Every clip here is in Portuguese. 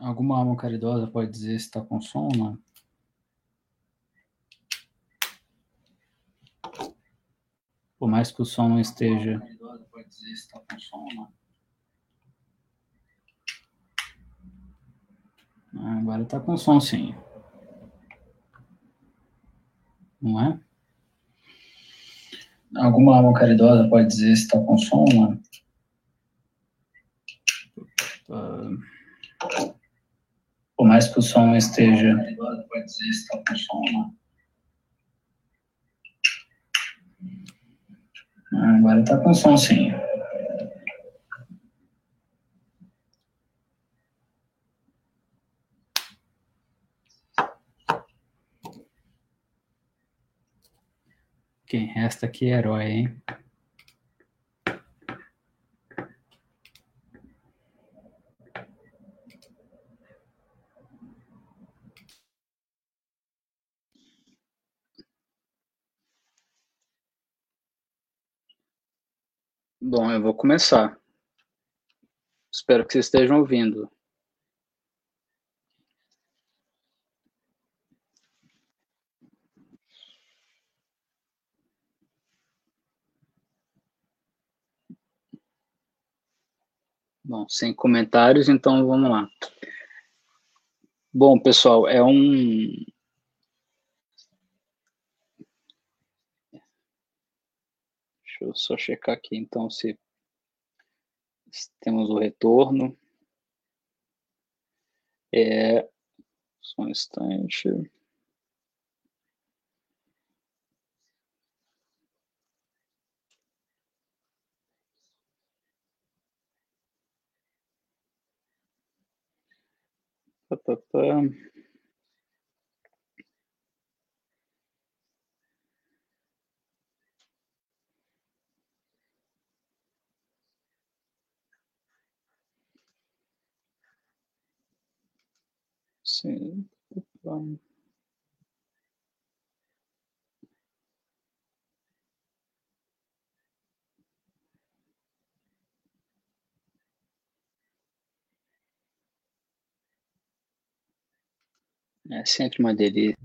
Alguma alma caridosa pode dizer se está com som, não? Por mais que o som não esteja. Pode dizer se está com som, não? Ah, agora está com som, sim. Não é? Alguma alma caridosa pode dizer se está com som, não? Uh, por mais que o som esteja. Ah, agora está com som, sim. Quem resta aqui é herói, hein? Bom, eu vou começar. Espero que vocês estejam ouvindo. Bom, sem comentários, então vamos lá. Bom, pessoal, é um. Deixa eu só checar aqui, então, se, temos o retorno. É. Só um instante. Pá, pá, pá. Sim. É sempre uma delícia.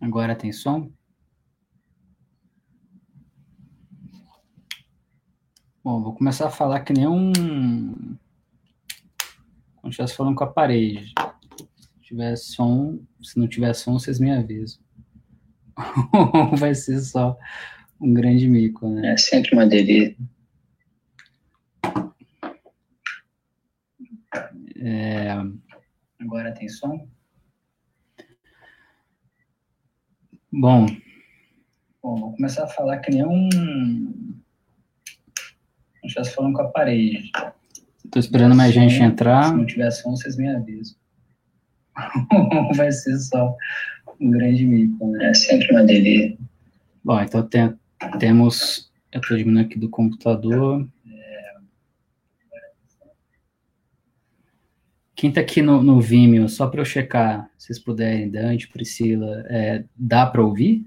Agora tem som? Bom, vou começar a falar que nem um. Como estivesse falando com a parede. Se tiver som, se não tiver som, vocês me avisam. Vai ser só um grande mico, né? É sempre uma delícia. É... Agora tem som? Bom, bom, vou começar a falar que nem um. Estivesse falando com a parede. Estou esperando mais som, gente entrar. Se não tiver som, vocês me avisam. Vai ser só um grande mico, né? É sempre uma delícia. Bom, então tem, temos. Eu estou diminuindo aqui do computador. Quem está aqui no, no Vimeo, só para eu checar, se vocês puderem, Dante, Priscila, é, dá para ouvir?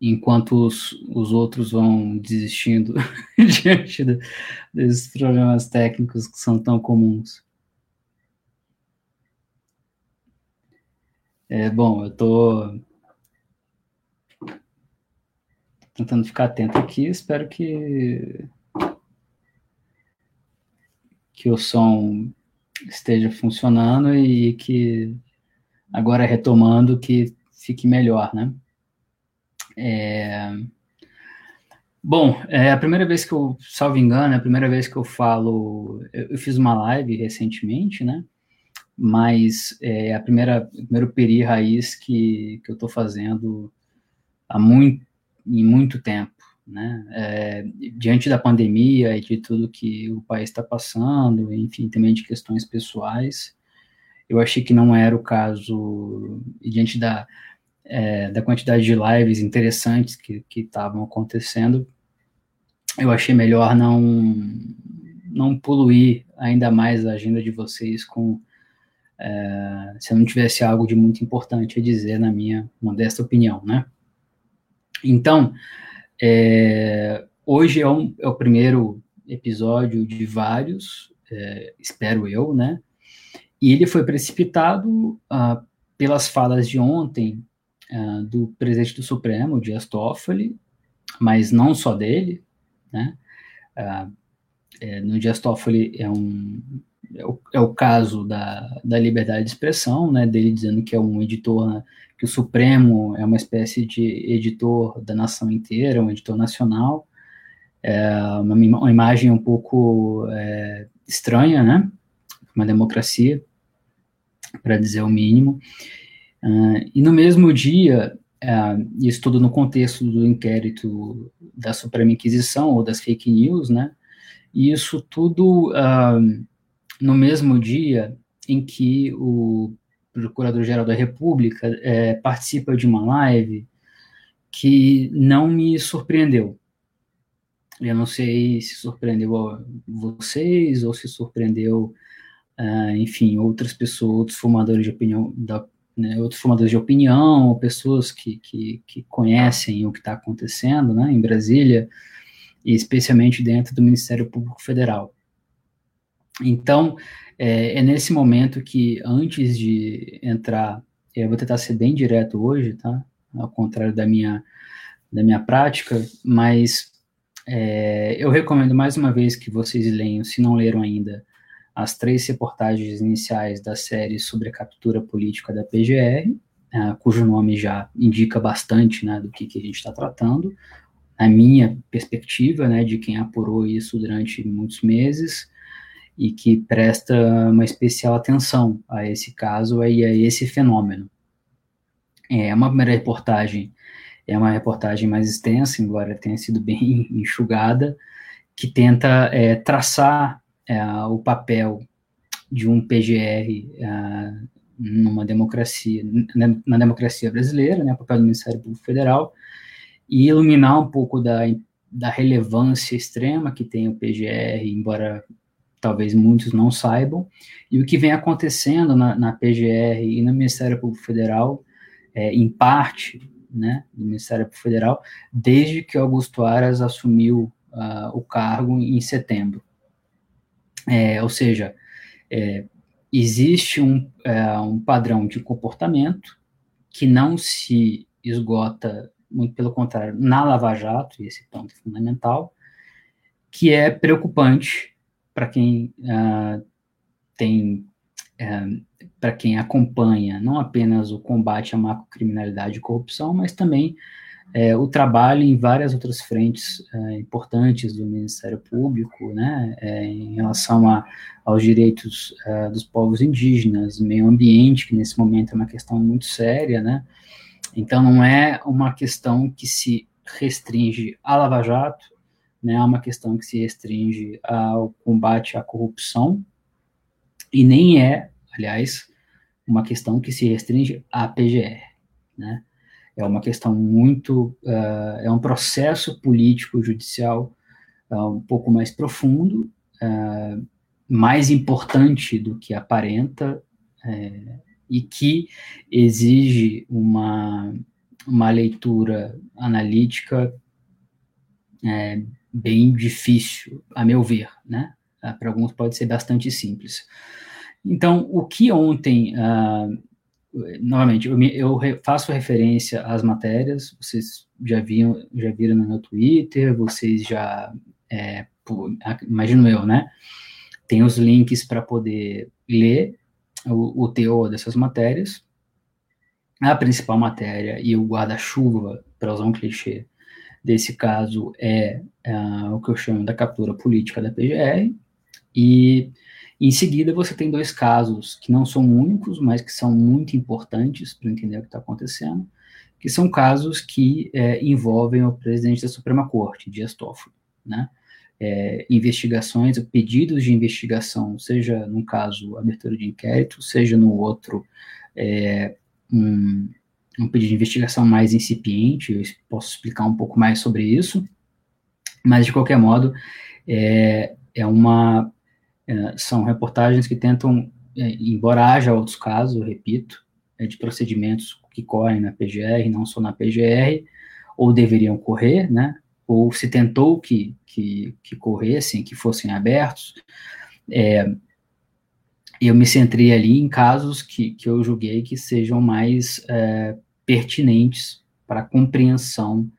Enquanto os, os outros vão desistindo diante de, desses problemas técnicos que são tão comuns. É, bom, eu estou tentando ficar atento aqui, espero que que o som esteja funcionando e que agora retomando que fique melhor, né? É... Bom, é a primeira vez que eu, salvo engano, é a primeira vez que eu falo, eu, eu fiz uma live recentemente, né? Mas é a primeira, primeiro peri raiz que, que eu estou fazendo há muito em muito tempo, né? É, diante da pandemia e de tudo que o país está passando, enfim, também de questões pessoais, eu achei que não era o caso, e diante da, é, da quantidade de lives interessantes que estavam acontecendo, eu achei melhor não, não poluir ainda mais a agenda de vocês com é, se eu não tivesse algo de muito importante a dizer, na minha modesta opinião, né? Então, é, hoje é, um, é, o primeiro episódio de vários, é, espero eu, né? E ele foi precipitado ah, pelas falas de ontem ah, do presidente do Supremo, Dias Toffoli, mas não só dele, né? Ah, é, no Dias Toffoli é um é o, é o, caso da, da liberdade de expressão, né, dele dizendo que é um editor, que o Supremo é uma espécie de editor da nação inteira, um editor nacional, é uma, uma imagem um pouco é, estranha, né, uma democracia, para dizer o mínimo, uh, e no mesmo dia, uh, isso tudo no contexto do inquérito da Suprema Inquisição, ou das fake news, né, e isso tudo uh, no mesmo dia em que o Procurador-Geral da República é, participa de uma live que não me surpreendeu. Eu não sei se surpreendeu vocês ou se surpreendeu, uh, enfim, outras pessoas, outros formadores de opinião, da, né, outros formadores de opinião, pessoas que, que, que conhecem o que está acontecendo né, em Brasília, e especialmente dentro do Ministério Público Federal. Então, é, é, nesse momento que, antes de entrar, eu vou tentar ser bem direto hoje, tá? Ao contrário da minha, da minha prática, mas é, eu recomendo mais uma vez que vocês leiam, se não leram ainda, as três reportagens iniciais da série sobre a captura política da PGR, é, cujo nome já indica bastante né, do que, que a gente está tratando, a minha perspectiva, né, de quem apurou isso durante muitos meses, e que presta uma especial atenção a esse caso e a esse fenômeno. É uma primeira reportagem, é uma reportagem mais extensa, embora tenha sido bem enxugada, que tenta é, traçar é, o papel de um PGR é, numa democracia, na, na, democracia brasileira, né, o papel do Ministério Público Federal, e iluminar um pouco da, da relevância extrema que tem o PGR, embora talvez muitos não saibam, e o que vem acontecendo na, na PGR e no Ministério Público Federal, é, em parte, né, do Ministério Público Federal, desde que Augusto Aras assumiu uh, o cargo em setembro. É, ou seja, é, existe um, é, um padrão de comportamento que não se esgota, muito pelo contrário, na Lava Jato, e esse ponto é fundamental, que é preocupante para quem uh, tem, uh, para quem acompanha não apenas o combate à macrocriminalidade e corrupção, mas também uh, o trabalho em várias outras frentes eh, importantes do Ministério Público, né, em relação a, aos direitos dos povos indígenas, meio ambiente, que nesse momento é uma questão muito séria, né, então não é uma questão que se restringe à Lava Jato, né, é uma questão que se restringe ao combate à corrupção, e nem é, aliás, uma questão que se restringe à PGR, né? É uma questão muito, uh, é um processo político-judicial uh, um pouco mais profundo, uh, mais importante do que aparenta, e que exige uma, uma leitura analítica bem difícil, a meu ver, né? Para alguns pode ser bastante simples. Então, o que ontem, uh, novamente, eu, me, eu, faço referência às matérias, vocês já viram, já viram no meu Twitter, vocês já, é, por, imagino eu, né? Tem os links para poder ler o, o teor dessas matérias. A principal matéria e o guarda-chuva, para usar um clichê, desse caso é uh, o que eu chamo da captura política da PGR, e em seguida você tem dois casos que não são únicos, mas que são muito importantes para entender o que está acontecendo, que são casos que é, envolvem o presidente da Suprema Corte, Dias Toffoli, né? É, investigações, pedidos de investigação, seja no caso abertura de inquérito, seja no outro é, um, um pedido de investigação mais incipiente, eu posso explicar um pouco mais sobre isso, mas de qualquer modo, é, é uma, é, são reportagens que tentam é, embora haja outros casos, repito, é, de procedimentos que correm na PGR, não só na PGR, ou deveriam correr, né? Ou se tentou que, que, que corressem, que fossem abertos. É, eu me centrei ali em casos que, que eu julguei que sejam mais é, pertinentes para a compreensão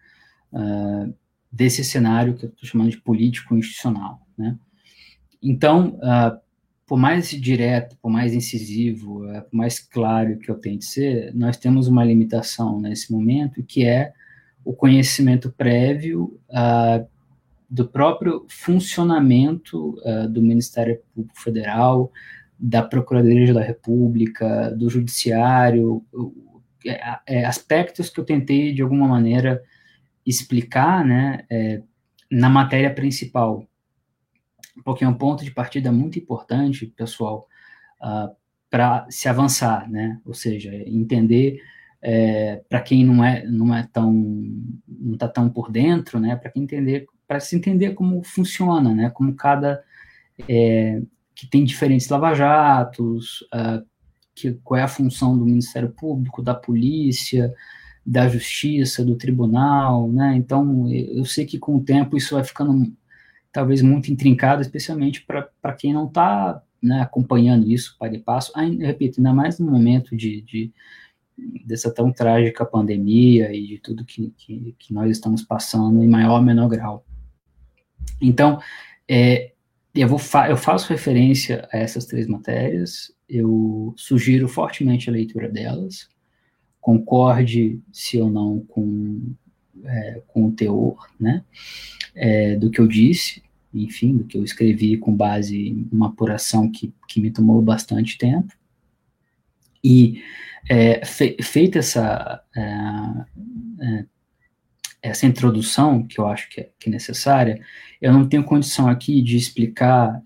uh, desse cenário que eu estou chamando de político institucional, né? Então, uh, por mais direto, por mais incisivo, uh, por mais claro que eu tente ser, nós temos uma limitação nesse momento, que é o conhecimento prévio uh, do próprio funcionamento do Ministério Público Federal, da Procuradoria da República, do Judiciário, é, é, aspectos que eu tentei, de alguma maneira, explicar né, é, na matéria principal, porque é um ponto de partida muito importante, pessoal, uh, ah, para se avançar, né? Ou seja, entender é, para quem não é não é tão não está tão por dentro, né? Para quem entender para se entender como funciona, né? Como cada é, que tem diferentes lava-jatos, uh, que qual é a função do Ministério Público, da polícia, da justiça, do tribunal, né? Então, eu sei que com o tempo isso vai ficando talvez muito intrincado, especialmente para quem não está né, acompanhando isso para e passo. Ainda, repito, ainda mais no momento de, de, dessa tão trágica pandemia e de tudo que, que, que, nós estamos passando em maior ou menor grau. Então, é, eu, vou fa eu faço referência a essas três matérias, eu sugiro fortemente a leitura delas, concorde, se ou não, com, é, com o teor, né, é, do que eu disse, enfim, do que eu escrevi com base em uma apuração que, que me tomou bastante tempo. E é, fe, feita essa, é, é, essa introdução, que eu acho que é, que é, necessária, eu não tenho condição aqui de explicar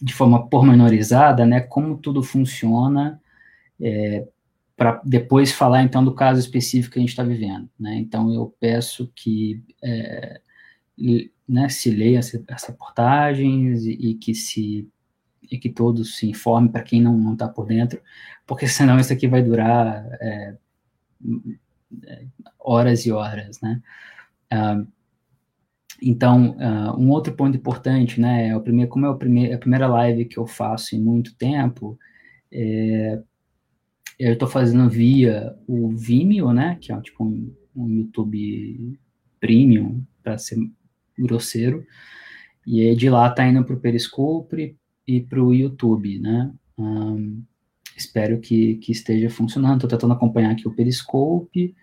de forma pormenorizada né, como tudo funciona para depois falar então do caso específico que a gente está vivendo. Né? Então eu peço que é, né, se leia essas reportagens e, e, que se e que todos se informem para quem não está por dentro, porque senão isso aqui vai durar é, é horas e horas, né? Uh, então, uh, um outro ponto importante, né, é o primeiro, como é o primeiro, a primeira live que eu faço em muito tempo, é, eu estou fazendo via o Vimeo, né, que é tipo um, um YouTube Premium, para ser grosseiro, e aí de lá tá indo para o Periscope e para o YouTube, né, um, espero que, que esteja funcionando, estou tentando acompanhar aqui o Periscope,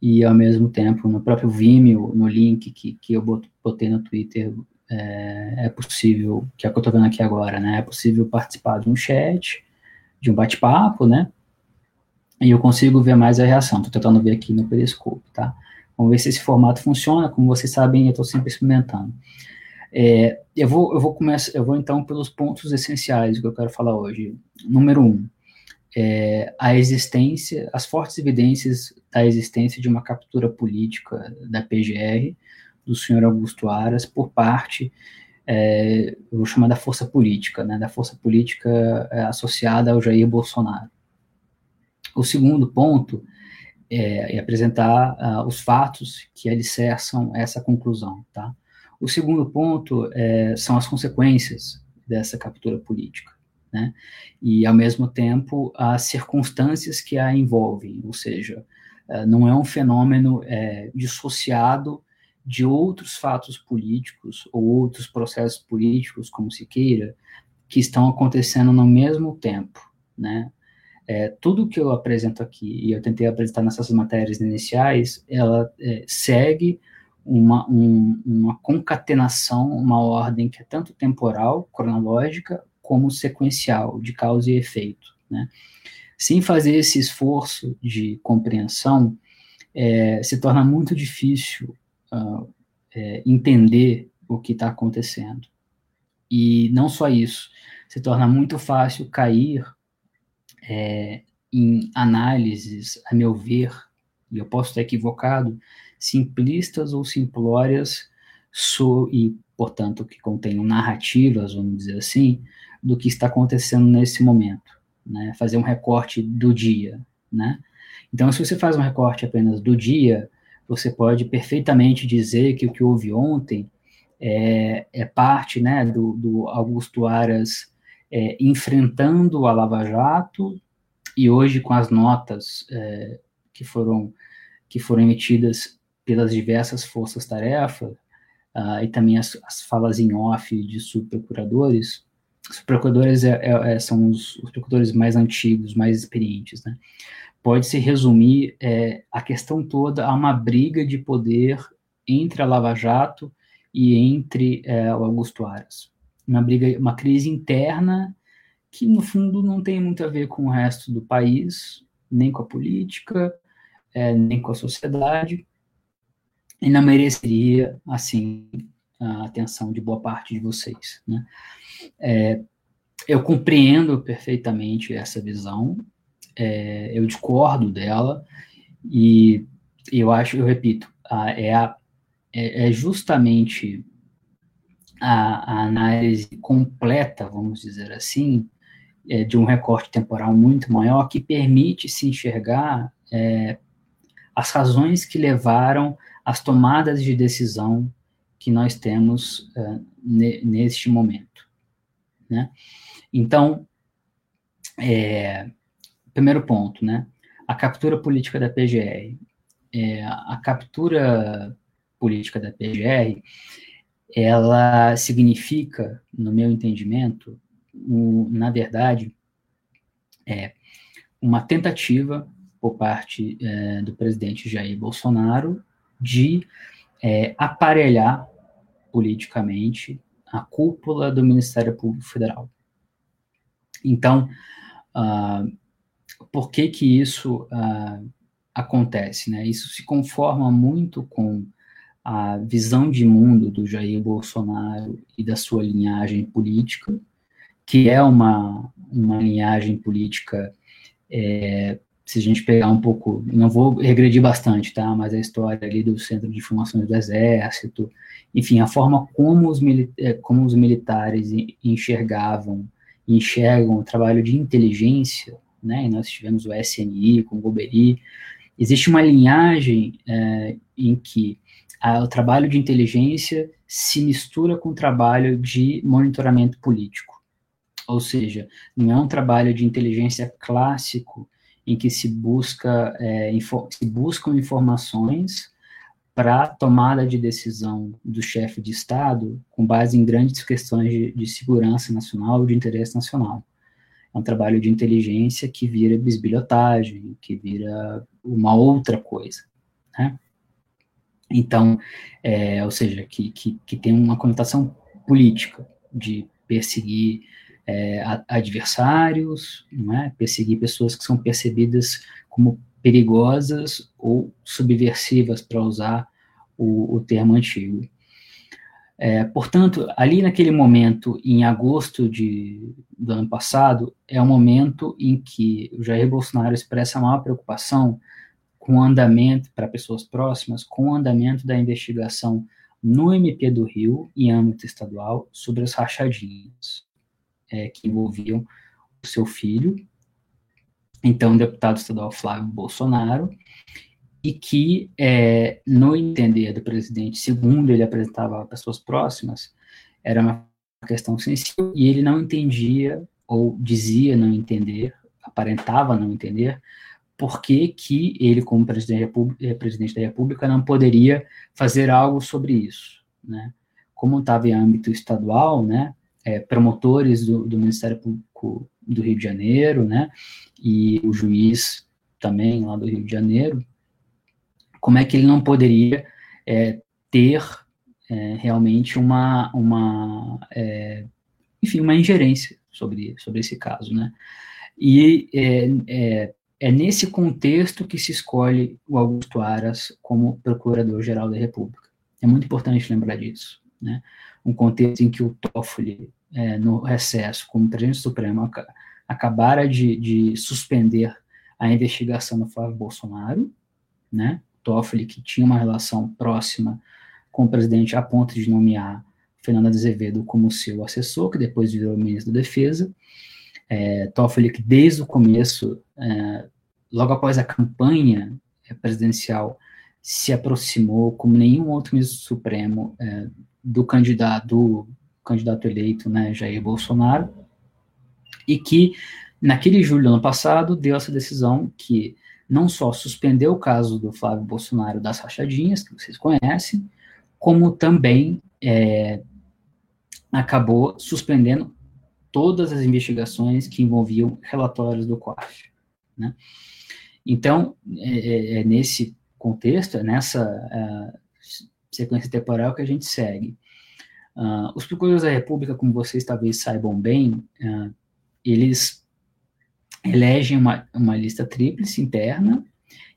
e ao mesmo tempo no próprio Vimeo, no link que, que eu botei no Twitter, é, é possível, que é o que eu estou vendo aqui agora, né, é possível participar de um chat, de um bate-papo, né, e eu consigo ver mais a reação. Estou tentando ver aqui no Periscope, tá? Vamos ver se esse formato funciona. Como vocês sabem, eu estou sempre experimentando. É, eu vou, eu vou começar, eu vou então pelos pontos essenciais que eu quero falar hoje. Número um, é, a existência, as fortes evidências da existência de uma captura política da PGR do senhor Augusto Aras por parte, é, eu vou chamar da força política, né, da força política é, associada ao Jair Bolsonaro. O segundo ponto é, é apresentar uh, os fatos que alicerçam essa conclusão, tá? O segundo ponto é, são as consequências dessa captura política, né? E, ao mesmo tempo, as circunstâncias que a envolvem, ou seja, uh, não é um fenômeno é, dissociado de outros fatos políticos ou outros processos políticos, como se queira, que estão acontecendo no mesmo tempo, né? É, tudo que eu apresento aqui, e eu tentei apresentar nessas matérias iniciais, ela é, segue uma, um, uma concatenação, uma ordem que é tanto temporal, cronológica, como sequencial, de causa e efeito. Né? Sem fazer esse esforço de compreensão, é, se torna muito difícil uh, entender o que está acontecendo. E não só isso, se torna muito fácil cair é, em análises, a meu ver, e eu posso estar equivocado, simplistas ou simplórias so, e, portanto, que contenham narrativas, vamos dizer assim, do que está acontecendo nesse momento, né? Fazer um recorte do dia, né? Então, se você faz um recorte apenas do dia, você pode perfeitamente dizer que o que houve ontem é, é parte, né, do, do Augusto Aras é, enfrentando a Lava Jato e hoje com as notas é, que foram que foram emitidas pelas diversas forças-tarefa uh, e também as, as, falas em off de subprocuradores, os procuradores é, é, é, são os, os, procuradores mais antigos, mais experientes, né? Pode-se resumir é, a questão toda a uma briga de poder entre a Lava Jato e entre é, o Augusto Aras. Uma briga, uma crise interna que, no fundo, não tem muito a ver com o resto do país, nem com a política, é, nem com a sociedade, e não mereceria, assim, a atenção de boa parte de vocês. Né? É, eu compreendo perfeitamente essa visão, é, eu discordo dela, e eu acho, eu repito, a, é, a, é, é justamente a, a, análise completa, vamos dizer assim, é, de um recorte temporal muito maior que permite se enxergar é, as razões que levaram às tomadas de decisão que nós temos é, neste momento. Né? Então, é, primeiro ponto, né? A captura política da PGR. É, a captura política da PGR, ela significa, no meu entendimento, na verdade, é uma tentativa por parte é, do presidente Jair Bolsonaro de é, aparelhar politicamente a cúpula do Ministério Público Federal. Então, uh, por que que isso uh, acontece? Né? Isso se conforma muito com a visão de mundo do Jair Bolsonaro e da sua linhagem política, que é uma, uma linhagem política, é, se a gente pegar um pouco, não vou regredir bastante, tá? Mas a história ali do Centro de Informações do Exército, enfim, a forma como os, é, como os militares enxergavam, enxergam o trabalho de inteligência, né? E nós tivemos o SNI com o Goberi. Existe uma linhagem é, em que o trabalho de inteligência se mistura com o trabalho de monitoramento político. Ou seja, não é um trabalho de inteligência clássico em que se busca é, se buscam informações para tomada de decisão do chefe de Estado com base em grandes questões de, de segurança nacional de interesse nacional. É um trabalho de inteligência que vira bisbilhotagem, que vira uma outra coisa, né? Então, é, ou seja, que, que, que tem uma conotação política de perseguir é, adversários, é? perseguir pessoas que são percebidas como perigosas ou subversivas, para usar o, o, termo antigo. É, portanto, ali naquele momento, em agosto de, do ano passado, é o momento em que o Jair Bolsonaro expressa a maior preocupação com o andamento, para pessoas próximas, com o andamento da investigação no MP do Rio, em âmbito estadual, sobre as rachadinhas é, que envolviam o seu filho, então deputado estadual Flávio Bolsonaro, e que, é, no entender do presidente, segundo ele apresentava a pessoas próximas, era uma questão sensível e ele não entendia, ou dizia não entender, aparentava não entender, por que, que ele, como presidente, eh, presidente da República, não poderia fazer algo sobre isso, né? Como estava em âmbito estadual, né, é, promotores do, do, Ministério Público do Rio de Janeiro, né, e o juiz também lá do Rio de Janeiro, como é que ele não poderia é, ter é, realmente uma, uma é, enfim, uma ingerência sobre, sobre esse caso, né, e é, é, é nesse contexto que se escolhe o Augusto Aras como Procurador-Geral da República. É muito importante lembrar disso, né, um contexto em que o Toffoli, é, no recesso, como presidente supremo, acabara de, de, suspender a investigação do Flávio Bolsonaro, né? Toffoli, que tinha uma relação próxima com o presidente a ponto de nomear Fernando Azevedo como seu assessor, que depois virou ministro da Defesa. É, Toffoli, que desde o começo, é, logo após a campanha presidencial, se aproximou, como nenhum outro ministro supremo, é, do candidato, do candidato eleito, né, Jair Bolsonaro, e que, naquele julho do ano passado, deu essa decisão que não só suspendeu o caso do Flávio Bolsonaro das rachadinhas, que vocês conhecem, como também é, acabou suspendendo todas as investigações que envolviam relatórios do COAF. Né? Então, é, é, é, nesse contexto, é nessa uh, sequência temporal que a gente segue. Uh, os procuradores da República, como vocês talvez saibam bem, uh, eles elegem uma, uma lista tríplice interna,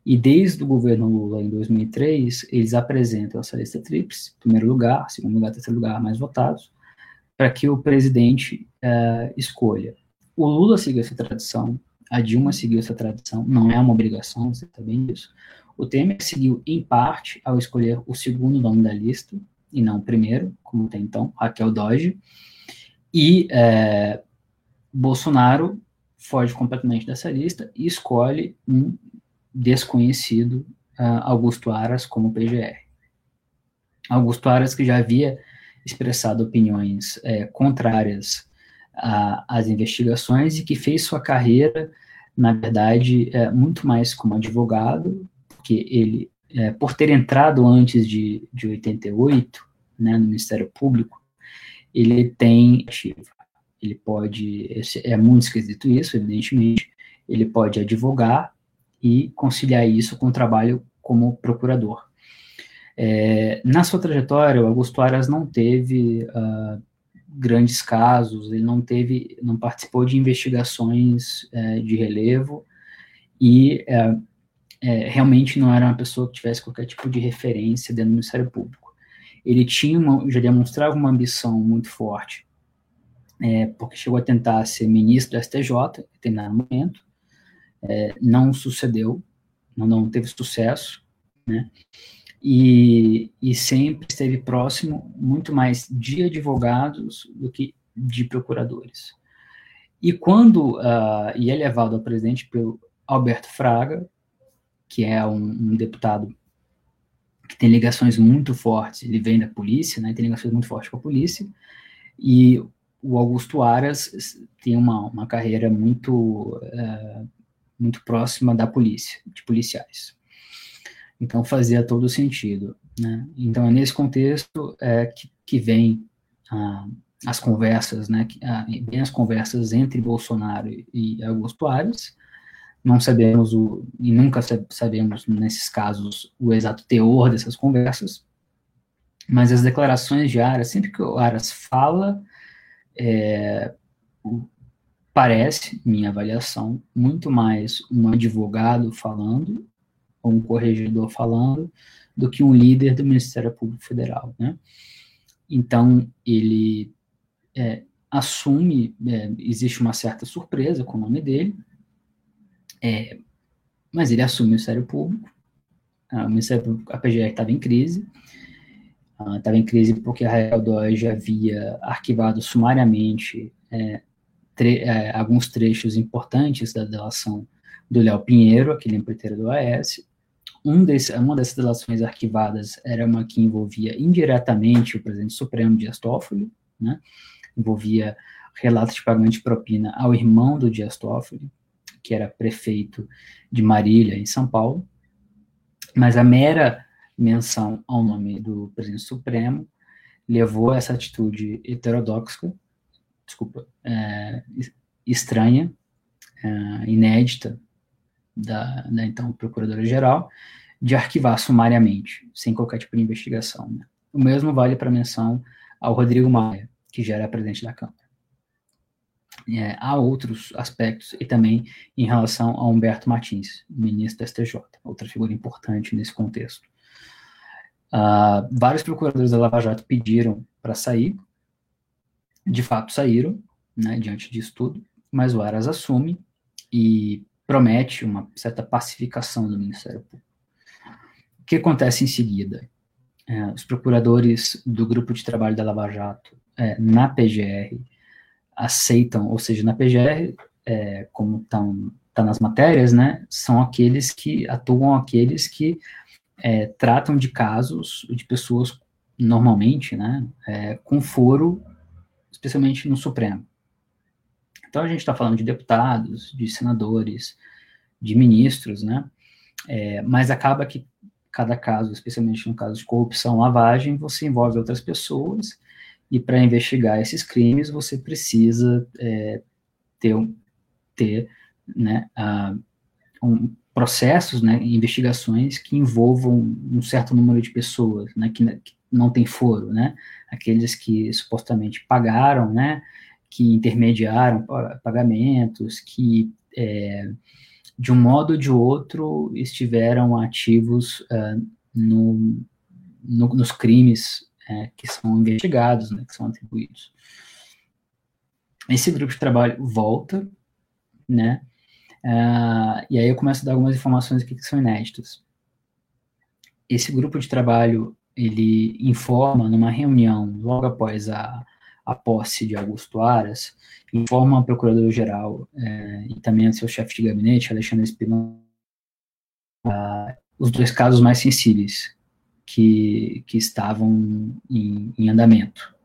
e desde o governo Lula, em 2003, eles apresentam essa lista tríplice, primeiro lugar, segundo lugar, terceiro lugar, mais votados, para que o presidente uh, escolha. O Lula seguiu essa tradição, a Dilma seguiu essa tradição, não é uma obrigação, você está bem disso. O Temer seguiu em parte ao escolher o segundo nome da lista, e não o primeiro, como tem então, Raquel Doge. E é, Bolsonaro foge completamente dessa lista e escolhe um desconhecido, uh, Augusto Aras, como PGR. Augusto Aras, que já havia expressado opiniões é, contrárias às investigações e que fez sua carreira, na verdade, é, muito mais como advogado, porque ele, é, por ter entrado antes de, de 88, né, no Ministério Público, ele tem ele pode, é muito esquisito isso, evidentemente, ele pode advogar e conciliar isso com o trabalho como procurador. É, na sua trajetória, o Augusto Aras não teve uh, grandes casos, ele não teve, não participou de investigações é, de relevo e é, é, realmente não era uma pessoa que tivesse qualquer tipo de referência dentro do Ministério Público. Ele tinha uma, já demonstrava uma ambição muito forte, é, porque chegou a tentar ser ministro do STJ em determinado momento, é, não sucedeu, não, não teve sucesso, né? E, e sempre esteve próximo muito mais de advogados do que de procuradores. E quando uh, e é levado ao presidente pelo Alberto Fraga, que é um, um, deputado que tem ligações muito fortes, ele vem da polícia, né, tem ligações muito fortes com a polícia, e o Augusto Aras tem uma, uma carreira muito, uh, muito próxima da polícia, de policiais. Então fazia todo sentido. Né? Então é nesse contexto é, que, que vem ah, as conversas, né? Ah, vem as conversas entre Bolsonaro e Augusto Ares. Não sabemos o e nunca sabemos nesses casos o exato teor dessas conversas, mas as declarações de Aras, sempre que o Aras fala, é, parece, minha avaliação, muito mais um advogado falando um corregedor falando, do que um líder do Ministério Público Federal, né? Então, ele é, assume, é, existe uma certa surpresa com o nome dele, é, mas ele assume o Ministério Público, o Ministério Público, a PGR estava em crise, estava uh, em crise porque a Rael Dodge havia arquivado sumariamente é, tre é, alguns trechos importantes da delação do Léo Pinheiro, aquele empreiteiro do AS, um desse, uma dessas delações arquivadas era uma que envolvia indiretamente o presidente Supremo Dias Toffoli, né? envolvia relatos de pagamento de propina ao irmão do Dias Toffoli, que era prefeito de Marília, em São Paulo, mas a mera menção ao nome do presidente Supremo levou a essa atitude heterodoxa, desculpa, é, estranha, é, inédita da, da então procuradora-geral de arquivar sumariamente, sem qualquer tipo de investigação. Né? O mesmo vale para a menção ao Rodrigo Maia, que já era presidente da Câmara. É, há outros aspectos, e também em relação a Humberto Martins, ministro da STJ, outra figura importante nesse contexto. Uh, vários procuradores da Lava Jato pediram para sair, de fato saíram, né, diante disso tudo, mas o Aras assume e promete uma certa pacificação do Ministério Público. O que acontece em seguida? é, os procuradores do grupo de trabalho da Lava Jato é, na PGR aceitam, ou seja, na PGR, é, como estão tá nas matérias, né, são aqueles que atuam aqueles que é, tratam de casos de pessoas normalmente, né, é, com foro, especialmente no Supremo. Então a gente está falando de deputados, de senadores, de ministros, né, é, mas acaba que cada caso, especialmente no caso de corrupção, lavagem, você envolve outras pessoas e para investigar esses crimes você precisa é, ter, ter né, um, processos, né, investigações que envolvam um certo número de pessoas, né, que, que não tem foro, né, aqueles que supostamente pagaram, né, que intermediaram pagamentos, que é, de um modo ou de outro, estiveram ativos uh, no, no, nos crimes uh, que são investigados, né, que são atribuídos. Esse grupo de trabalho volta, né, uh, e aí eu começo a dar algumas informações aqui que são inéditas. Esse grupo de trabalho, ele informa numa reunião logo após a, a posse de Augusto Aras, informa a Procurador-Geral é, e também o seu chefe de gabinete, Alexandre Espinosa, uh, os dois casos mais sensíveis que, que estavam em, em andamento.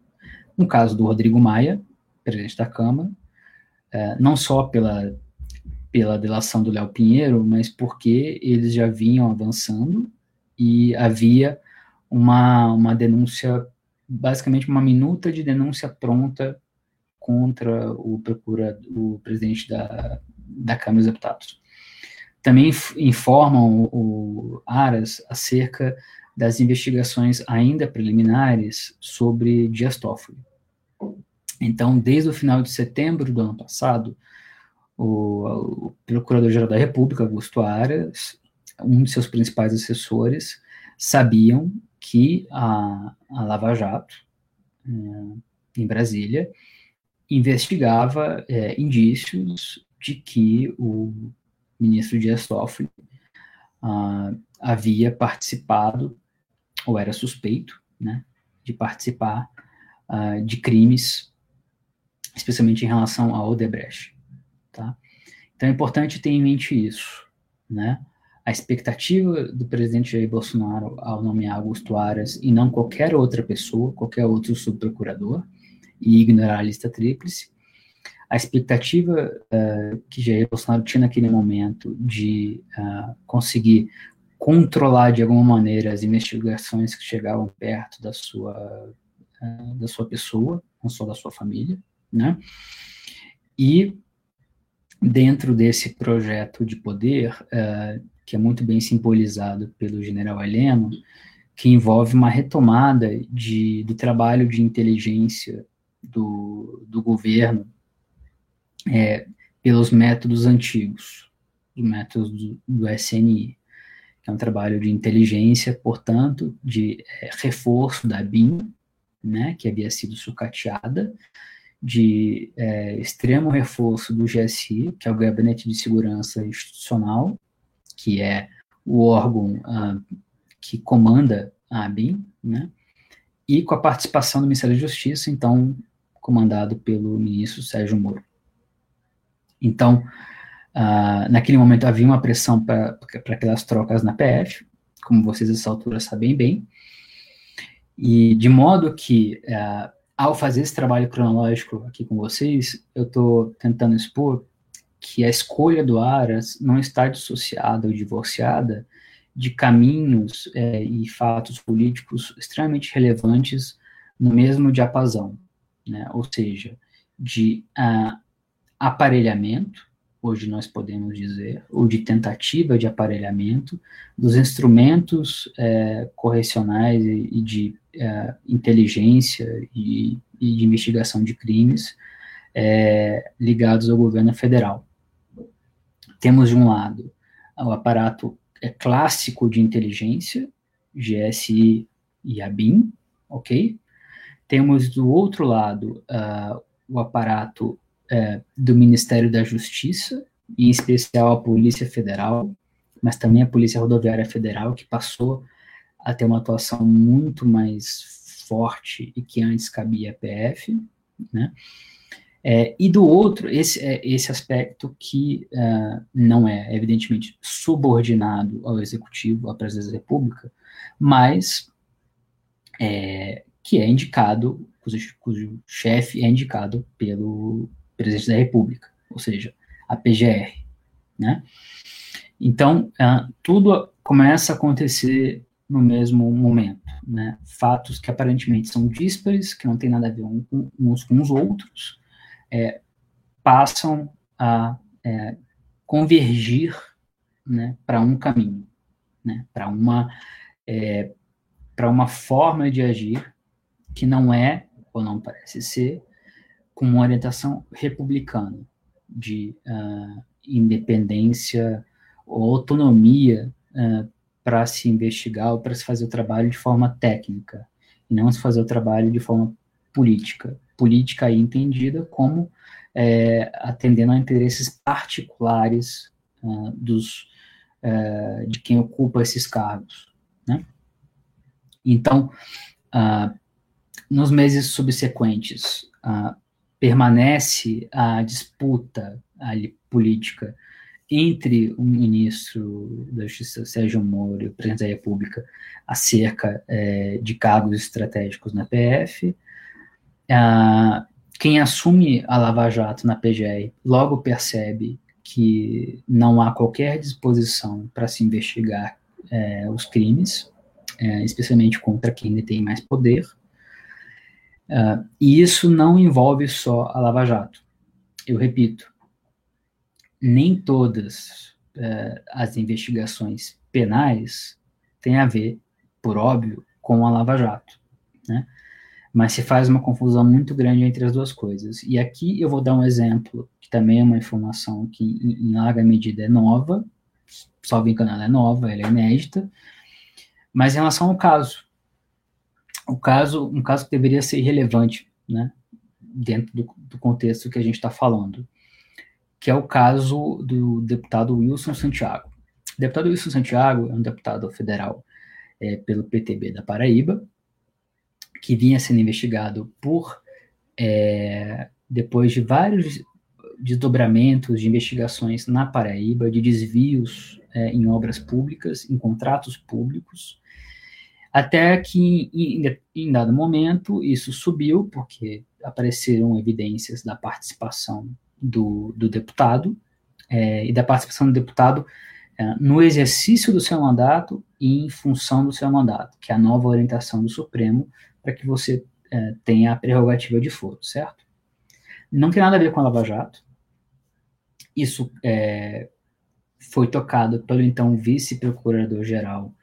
No caso do Rodrigo Maia, presidente da Câmara, é, não só pela, pela delação do Léo Pinheiro, mas porque eles já vinham avançando e havia uma, uma denúncia basicamente uma minuta de denúncia pronta contra o procura o presidente da, da Câmara dos Deputados. Também informam o Aras acerca das investigações ainda preliminares sobre Dias Toffoli. Então, desde o final de setembro do ano passado, o, o Procurador-Geral da República, Augusto Aras, um de seus principais assessores, sabiam que a, a Lava Jato, é, em Brasília, investigava é, indícios de que o ministro Dias Toffoli ah, havia participado, ou era suspeito, né, de participar ah, de crimes, especialmente em relação ao Odebrecht, tá? Então é importante ter em mente isso, né? A expectativa do presidente Jair Bolsonaro ao nomear Augusto Aras e não qualquer outra pessoa, qualquer outro subprocurador, e ignorar a lista tríplice, a expectativa uh, que Jair Bolsonaro tinha naquele momento de uh, conseguir controlar de alguma maneira as investigações que chegavam perto da sua, uh, da sua pessoa, não só da sua família, né? E dentro desse projeto de poder, que é muito bem simbolizado pelo general Heleno, que envolve uma retomada de, do trabalho de inteligência do, do governo é, pelos métodos antigos, os métodos do, do, SNI, que é um trabalho de inteligência, portanto, de é, reforço da BIM, né, que havia sido sucateada, de é, extremo reforço do GSI, que é o Gabinete de Segurança Institucional, que é o órgão uh, que comanda a ABIN, né, e com a participação do Ministério da Justiça, então comandado pelo ministro Sérgio Moro. Então, uh, naquele momento havia uma pressão para aquelas trocas na PF, como vocês nessa altura sabem bem, e de modo que, uh, ao fazer esse trabalho cronológico aqui com vocês, eu estou tentando expor que a escolha do Aras não está dissociada ou divorciada de caminhos é, e fatos políticos extremamente relevantes no mesmo diapasão, né? ou seja, de uh, aparelhamento, hoje nós podemos dizer, ou de tentativa de aparelhamento dos instrumentos é, correcionais e, e de é, inteligência e, e, de investigação de crimes é, ligados ao governo federal. Temos de um lado o aparato é, clássico de inteligência, GSI e ABIN, ok? Temos do outro lado uh, o aparato uh, do Ministério da Justiça, em especial a Polícia Federal, mas também a Polícia Rodoviária Federal, que passou a ter uma atuação muito mais forte e que antes cabia a PF, né? É, e do outro, esse, é, esse aspecto que uh, não é, evidentemente, subordinado ao Executivo, à Presidência da República, mas é, que é indicado, cujo, cujo chefe é indicado pelo Presidente da República, ou seja, a PGR. Né? Então, uh, tudo começa a acontecer no mesmo momento. Né? Fatos que aparentemente são díspares, que não tem nada a ver uns com os outros, é, passam a é, convergir né, para um caminho, né, para uma, é, uma forma de agir que não é, ou não parece ser, com uma orientação republicana, de uh, independência ou autonomia uh, para se investigar ou para se fazer o trabalho de forma técnica, e não se fazer o trabalho de forma política política aí entendida como é, atendendo a interesses particulares uh, dos, uh, de quem ocupa esses cargos. Né? Então, uh, nos meses subsequentes, permanece a disputa ali, política entre o ministro da Justiça, Sérgio Moro, e o presidente da República acerca é, de cargos estratégicos na PF, Uh, quem assume a Lava Jato na PGR logo percebe que não há qualquer disposição para se investigar é, os crimes, é, especialmente contra quem detém mais poder. Uh, e isso não envolve só a Lava Jato. Eu repito, nem todas uh, as investigações penais têm a ver, por óbvio, com a Lava Jato. Né? Mas se faz uma confusão muito grande entre as duas coisas. E aqui eu vou dar um exemplo, que também é uma informação que em, em larga medida é nova, só engano, ela é nova, ela é inédita, mas em relação ao caso, o caso, um caso que deveria ser relevante, né, dentro do, do contexto que a gente está falando, que é o caso do deputado Wilson Santiago. O deputado Wilson Santiago é um deputado federal é, pelo PTB da Paraíba, que vinha sendo investigado por, é, depois de vários desdobramentos de investigações na Paraíba, de desvios é, em obras públicas, em contratos públicos, até que em, em, dado momento isso subiu, porque apareceram evidências da participação do, do deputado, é, e da participação do deputado é, no exercício do seu mandato e em função do seu mandato, que é a nova orientação do Supremo para que você é, tenha a prerrogativa de foro, certo? Não tem nada a ver com a Lava Jato. Isso é, foi tocado pelo então vice-procurador-geral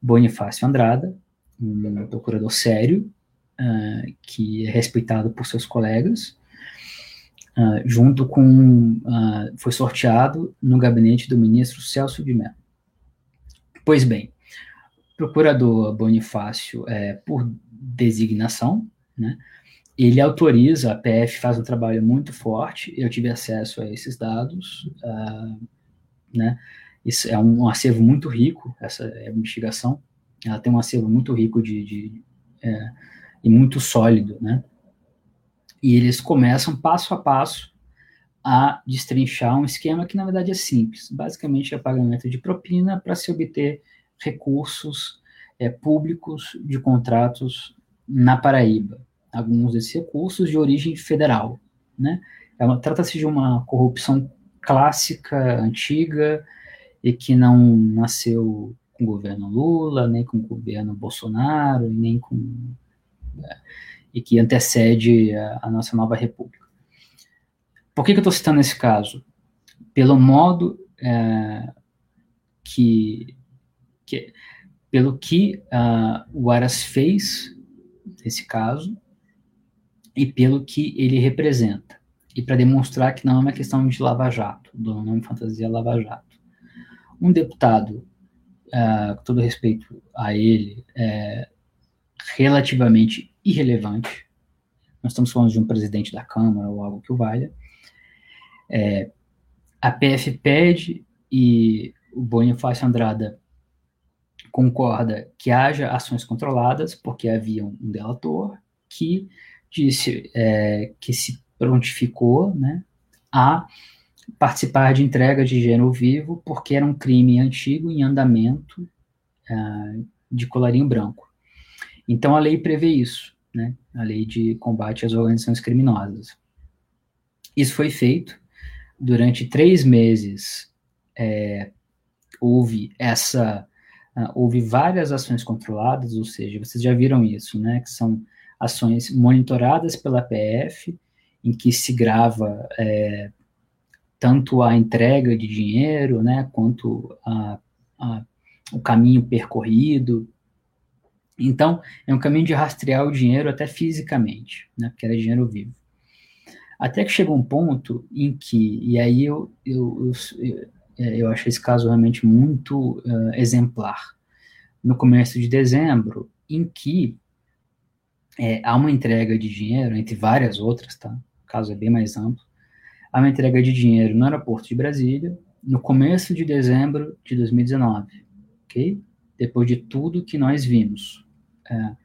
Bonifácio Andrada, um procurador sério, uh, que é respeitado por seus colegas, uh, junto com. Uh, foi sorteado no gabinete do ministro Celso de Mello. Pois bem, procurador Bonifácio, é, por designação, né? Ele autoriza, a PF faz um trabalho muito forte, eu tive acesso a esses dados, uh, né? Isso é um, acervo muito rico, essa é investigação, ela tem um acervo muito rico de, de é, e muito sólido, né? E eles começam passo a passo a destrinchar um esquema que na verdade é simples, basicamente é pagamento de propina para se obter recursos é, públicos de contratos na Paraíba. Alguns desses recursos de origem federal. Né? É Trata-se de uma corrupção clássica, antiga, e que não nasceu com o governo Lula, nem com o governo Bolsonaro, nem com. É, e que antecede a, a, nossa nova república. Por que, que eu estou citando esse caso? Pelo modo é, que, que pelo que uh, o Aras fez nesse caso e pelo que ele representa e para demonstrar que não é uma questão de lava-jato, do nome fantasia lava-jato. Um deputado, uh, com todo respeito a ele, é relativamente irrelevante. Nós estamos falando de um presidente da Câmara ou algo que o valha. É, a PF pede e o Bonifácio Andrada concorda que haja ações controladas, porque havia um delator que disse é, que se prontificou né, a participar de entrega de gênero vivo, porque era um crime antigo em andamento uh, de colarinho branco. Então a lei prevê isso, né, a lei de combate às organizações criminosas. Isso foi feito durante três meses. É, houve essa houve várias ações controladas, ou seja, vocês já viram isso, né, que são ações monitoradas pela PF, em que se grava é, tanto a entrega de dinheiro, né, quanto a, a, o caminho percorrido. Então, é um caminho de rastrear o dinheiro até fisicamente, né, porque era dinheiro vivo. Até que chegou um ponto em que, e aí eu, eu, eu, eu acho esse caso realmente muito uh, exemplar, no começo de dezembro, em que é, há uma entrega de dinheiro, entre várias outras, tá? O caso é bem mais amplo. Há uma entrega de dinheiro no aeroporto de Brasília, no começo de dezembro de 2019, ok? Depois de tudo que nós vimos. É,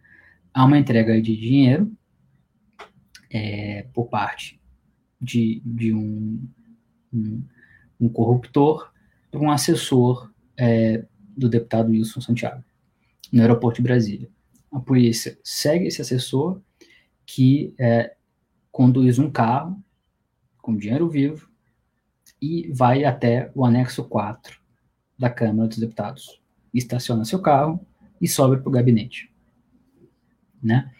há uma entrega de dinheiro é, por parte de, de um, um, um corruptor para um assessor é, do deputado Wilson Santiago no aeroporto de Brasília. A polícia segue esse assessor que é, conduz um carro com dinheiro vivo e vai até o anexo 4 da Câmara dos Deputados. Estaciona seu carro e sobe para o gabinete. Né?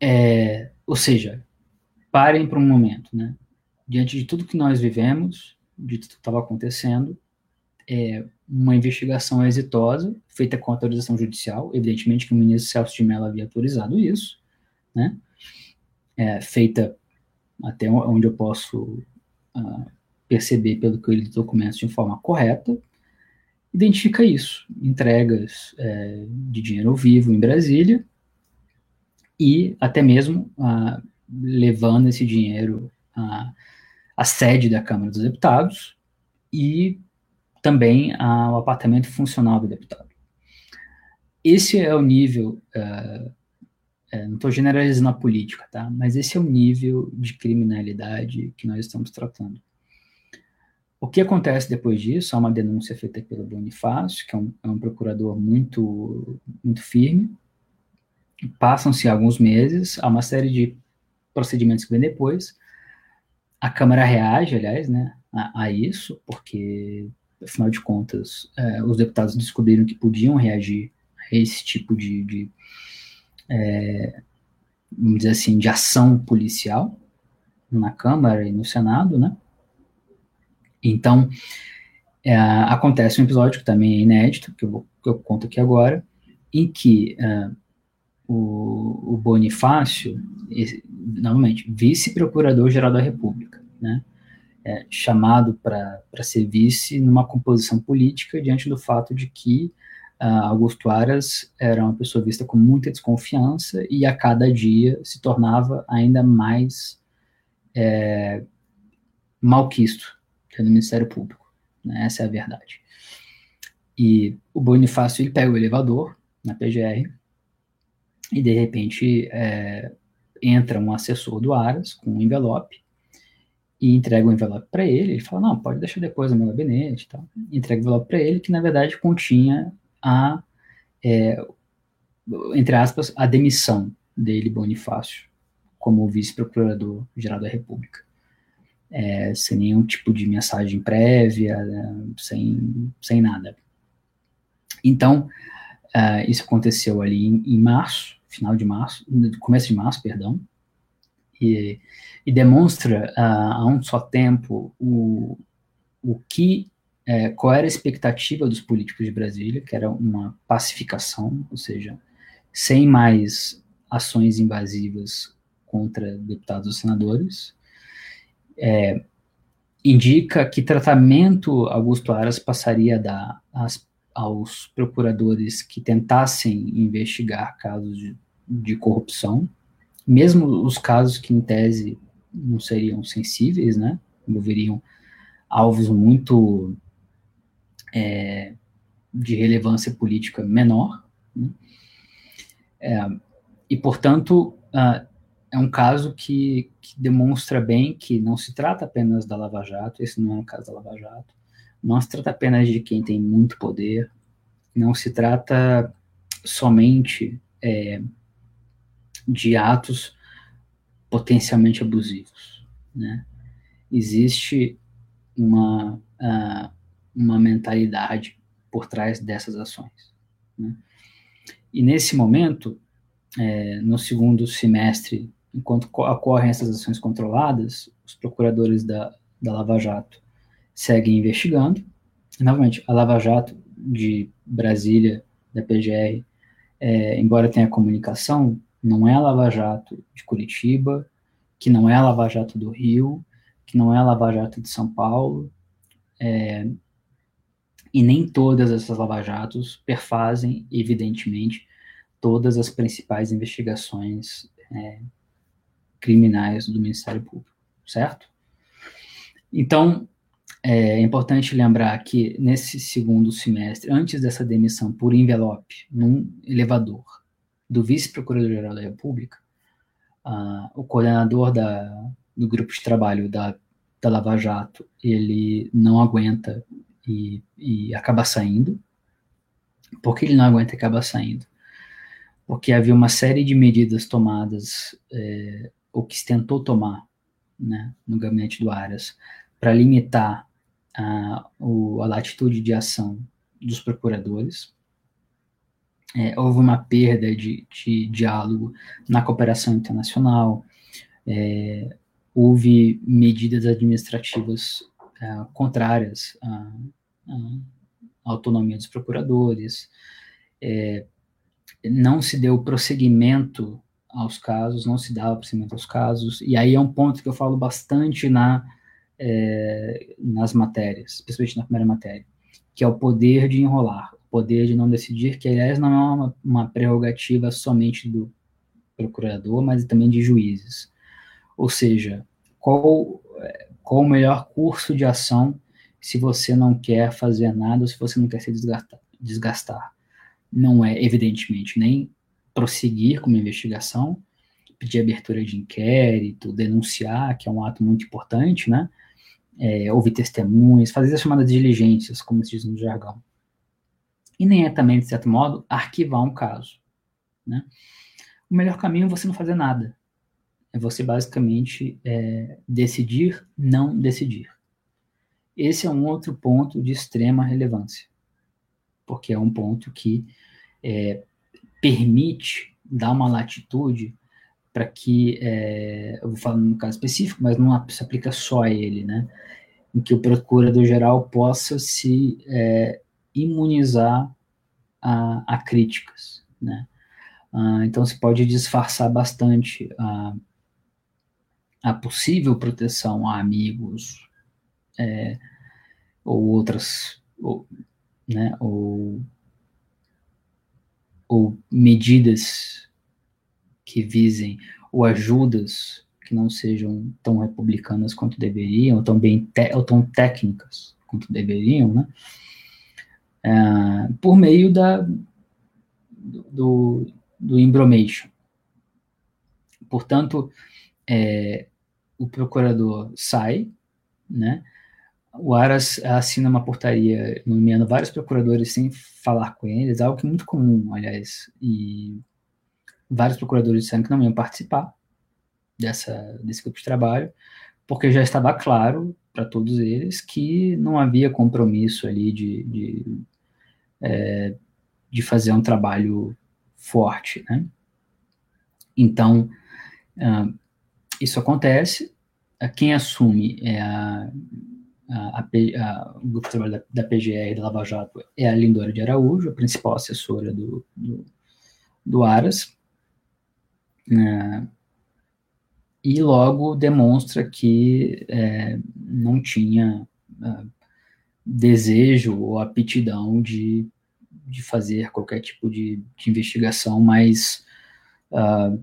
É, ou seja, parem por um momento. Né? Diante de tudo que nós vivemos, de tudo que estava acontecendo, é, uma investigação exitosa, feita com autorização judicial, evidentemente que o ministro Celso de Mello havia autorizado isso, né? É, feita até onde eu posso uh, perceber pelo que dos documentos de forma correta, identifica isso, entregas é, de dinheiro vivo em Brasília e até mesmo uh, levando esse dinheiro à sede da Câmara dos Deputados e também ao apartamento funcional do deputado. Esse é o nível, uh, é, não estou generalizando a política, tá? Mas esse é o nível de criminalidade que nós estamos tratando. O que acontece depois disso? Há uma denúncia feita pelo Bonifácio, que é um, é um procurador muito, muito firme. Passam-se alguns meses, há uma série de procedimentos que vem depois. A Câmara reage, aliás, né, a, a isso, porque afinal de contas, é, os deputados descobriram que podiam reagir a esse tipo de, de é, vamos dizer assim, de ação policial na Câmara e no Senado, né? Então, é, acontece um episódio que também é inédito, que eu, vou, que eu conto aqui agora, em que é, o, o Bonifácio, novamente, vice-procurador-geral da República, né? é, chamado para ser vice numa composição política diante do fato de que uh, Augusto Aras era uma pessoa vista com muita desconfiança e a cada dia se tornava ainda mais é, malquisto no Ministério Público. Né? Essa é a verdade. E o Bonifácio ele pega o elevador na PGR e de repente é, entra um assessor do Aras com um envelope e entrega o envelope para ele. Ele fala: Não, pode deixar depois no meu gabinete. Tal. Entrega o envelope para ele, que na verdade continha a, é, entre aspas, a demissão dele, Bonifácio, como vice-procurador-geral da República. É, sem nenhum tipo de mensagem prévia, né, sem, sem nada. Então, uh, isso aconteceu ali em, em março, final de março, começo de março, perdão, e, e demonstra a um só tempo o, o que, é, qual era a expectativa dos políticos de Brasília, que era uma pacificação, ou seja, sem mais ações invasivas contra deputados ou senadores, é, indica que tratamento Augusto Aras passaria a dar às, aos procuradores que tentassem investigar casos de, de corrupção, mesmo os casos que em tese não seriam sensíveis, né, envolveriam alvos muito é, de relevância política menor. Né? É, e, portanto, uh, é um caso que, que, demonstra bem que não se trata apenas da Lava Jato, esse não é o caso da Lava Jato, não se trata apenas de quem tem muito poder, não se trata somente é, de atos potencialmente abusivos. Né? Existe uma, uh, uma mentalidade por trás dessas ações. Né? E nesse momento, é, no segundo semestre, enquanto ocorrem essas ações controladas, os procuradores da, da Lava Jato seguem investigando. Novamente, a Lava Jato de Brasília, da PGR, é, embora tenha comunicação, não é a Lava Jato de Curitiba, que não é a Lava Jato do Rio, que não é a Lava Jato de São Paulo, é, e nem todas essas lava-jatos perfazem, evidentemente, todas as principais investigações é, criminais do Ministério Público, certo? Então, é importante lembrar que nesse segundo semestre, antes dessa demissão por envelope, num elevador, do vice-procurador-geral da República, uh, o coordenador da, do grupo de trabalho da, da Lava Jato, ele não aguenta e, e acaba saindo. Por que ele não aguenta e acaba saindo? Porque havia uma série de medidas tomadas, é, ou que se tentou tomar, né, no gabinete do Aras, para limitar a, o, a latitude de ação dos procuradores. É, houve uma perda de, de, diálogo na cooperação internacional, é, houve medidas administrativas é, contrárias à, à, autonomia dos procuradores, é, não se deu prosseguimento aos casos, não se dava prosseguimento aos casos, e aí é um ponto que eu falo bastante na, é, nas matérias, principalmente na primeira matéria, que é o poder de enrolar, o poder de não decidir, que aliás não é uma, uma prerrogativa somente do procurador, mas também de juízes. Ou seja, qual qual o melhor curso de ação se você não quer fazer nada ou se você não quer se desgastar. desgastar. Não é, evidentemente, nem prosseguir com uma investigação, pedir abertura de inquérito, denunciar, que é um ato muito importante, né? É, ouvir testemunhas, fazer as chamadas diligências, como se diz no jargão. E nem é também, de certo modo, arquivar um caso. Né? O melhor caminho é você não fazer nada é você basicamente é, decidir não decidir. Esse é um outro ponto de extrema relevância, porque é um ponto que é, permite dar uma latitude para que, é, eu vou falar no caso específico, mas não se aplica só a ele, né? Em que o procurador-geral possa se é, imunizar a, a, críticas, né? Ah, então, se pode disfarçar bastante a a possível proteção a amigos é, ou outras, ou, né, ou, ou medidas que visem ou ajudas que não sejam tão republicanas quanto deveriam, ou tão, bem ou tão técnicas quanto deveriam, né? É, por meio da, do, do embromation. Portanto, é, o procurador sai, né? O Aras assina uma portaria nomeando vários procuradores sem falar com eles, algo que é muito comum, aliás, e vários procuradores disseram que não iam participar dessa, desse grupo de trabalho, porque já estava claro para todos eles que não havia compromisso ali de, de, é, de fazer um trabalho forte, né? Então, uh, isso acontece, quem assume é a, a, a, o grupo de trabalho da, da, PGR, da Lava Jato, é a Lindora de Araújo, a principal assessora do, do, do Aras, é, e logo demonstra que é, não tinha é, desejo ou aptidão de, de fazer qualquer tipo de, de investigação mais uh,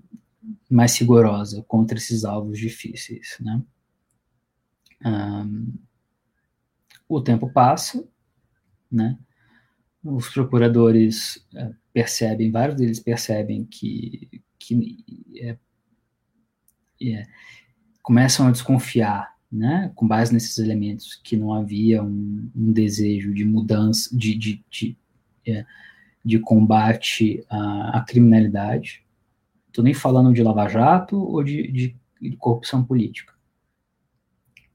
mais rigorosa contra esses alvos difíceis, né? Um, o tempo passa, né? os procuradores é, percebem, vários deles percebem que, que é, é, começam a desconfiar, né, com base nesses elementos, que não havia um, um desejo de mudança, de, de, de, é, de combate à, à criminalidade. Estou nem falando de lava-jato ou de, de, de corrupção política.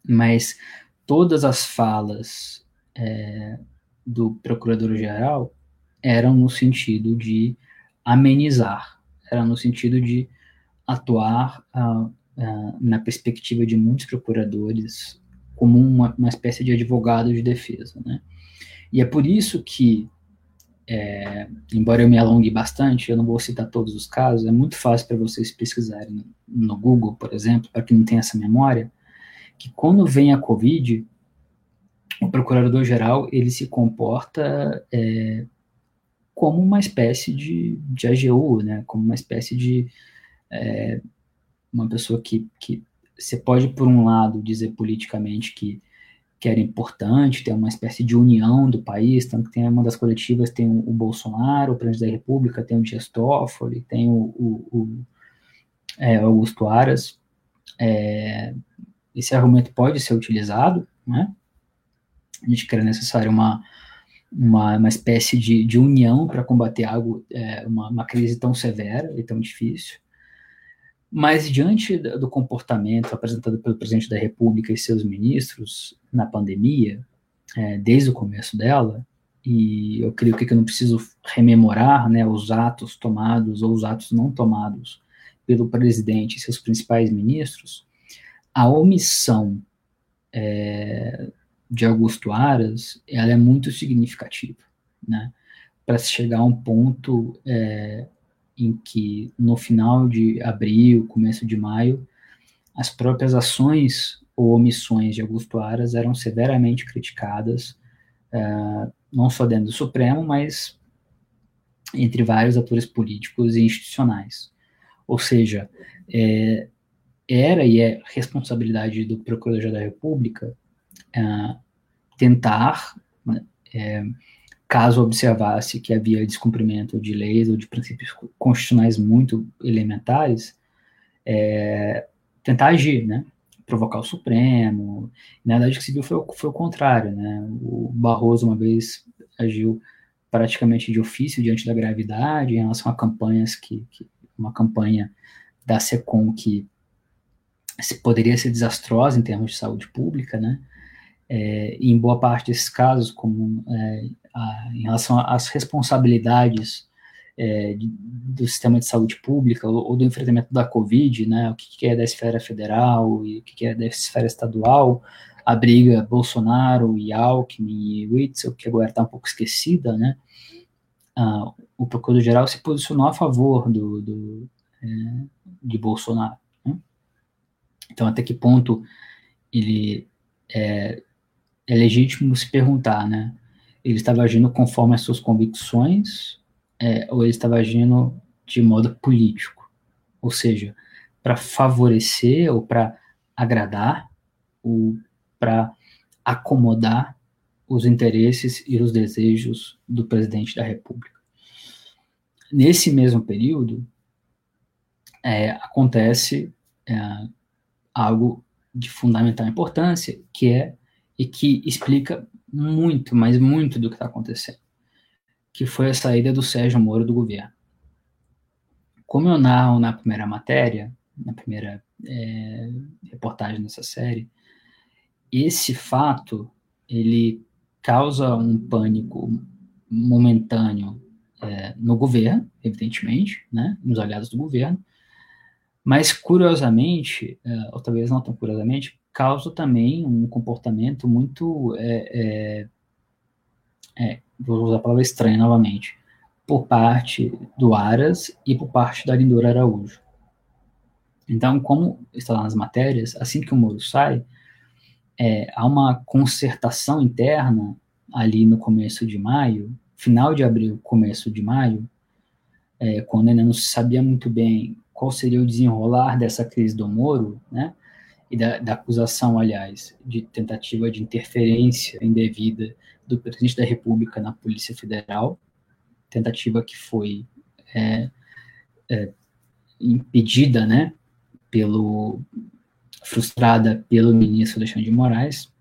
Mas todas as falas é, do procurador-geral eram no sentido de amenizar, era no sentido de atuar uh, uh, na perspectiva de muitos procuradores como uma, uma espécie de advogado de defesa, né? E é por isso que, é, embora eu me alongue bastante, eu não vou citar todos os casos, é muito fácil para vocês pesquisarem no, Google, por exemplo, para quem não tem essa memória, que quando vem a Covid, o procurador-geral ele se comporta é, como uma espécie de, de AGU, né? como uma espécie de é, uma pessoa que, que você pode, por um lado, dizer politicamente que, que era importante ter uma espécie de união do país, tanto que tem uma das coletivas, tem o, Bolsonaro, o presidente da República, tem o Dias Toffoli, tem o, o, o é, Augusto Aras, é, esse argumento pode ser utilizado, né? A gente quer necessário uma, uma, uma espécie de, de união para combater algo, é, uma, uma crise tão severa e tão difícil. Mas, diante do comportamento apresentado pelo presidente da República e seus ministros na pandemia, é, desde o começo dela, e eu creio que eu não preciso rememorar né, os atos tomados ou os atos não tomados pelo presidente e seus principais ministros, a omissão é, de Augusto Aras, ela é muito significativa, né? Para se chegar a um ponto é, em que, no final de abril, começo de maio, as próprias ações ou omissões de Augusto Aras eram severamente criticadas, é, não só dentro do Supremo, mas entre vários atores políticos e institucionais. Ou seja, é, era e é responsabilidade do Procurador-Geral da República uh, tentar, né, é, caso observasse que havia descumprimento de leis ou de princípios constitucionais muito elementares, é, tentar agir, né? Provocar o Supremo. Na verdade, o que se viu foi, foi o contrário, né? O Barroso, uma vez, agiu praticamente de ofício diante da gravidade em relação a campanhas que, que uma campanha da SECOM que poderia ser desastrosa em termos de saúde pública, né? É, em boa parte desses casos, como é, a, em relação às responsabilidades é, de, do sistema de saúde pública ou, ou, do enfrentamento da Covid, né? O que, que é da esfera federal e o que, que é da esfera estadual, a briga Bolsonaro e Alckmin e Witzel, que agora está um pouco esquecida, né? Ah, o Procurador-Geral se posicionou a favor do, do é, de Bolsonaro. Então, até que ponto ele é, é legítimo se perguntar, né? Ele estava agindo conforme as suas convicções é, ou ele estava agindo de modo político? Ou seja, para favorecer ou para agradar ou para acomodar os interesses e os desejos do presidente da República. Nesse mesmo período, é, acontece é, algo de fundamental importância, que é e que explica muito, mas muito do que está acontecendo, que foi a saída do Sérgio Moro do governo. Como eu narro na primeira matéria, na primeira é, reportagem dessa série, esse fato ele causa um pânico momentâneo é, no governo, evidentemente, né, nos aliados do governo, mas, curiosamente, é, ou talvez não tão curiosamente, causa também um comportamento muito. É, é, é, vou usar a palavra estranha novamente. Por parte do Aras e por parte da Lindora Araújo. Então, como está lá nas matérias, assim que o Moro sai, é, há uma concertação interna ali no começo de maio, final de abril, começo de maio, é, quando ainda não se sabia muito bem qual seria o desenrolar dessa crise do Moro, né? E da, da, acusação, aliás, de tentativa de interferência indevida do presidente da República na Polícia Federal, tentativa que foi é, é, impedida, né, pelo frustrada pelo ministro Alexandre de Moraes,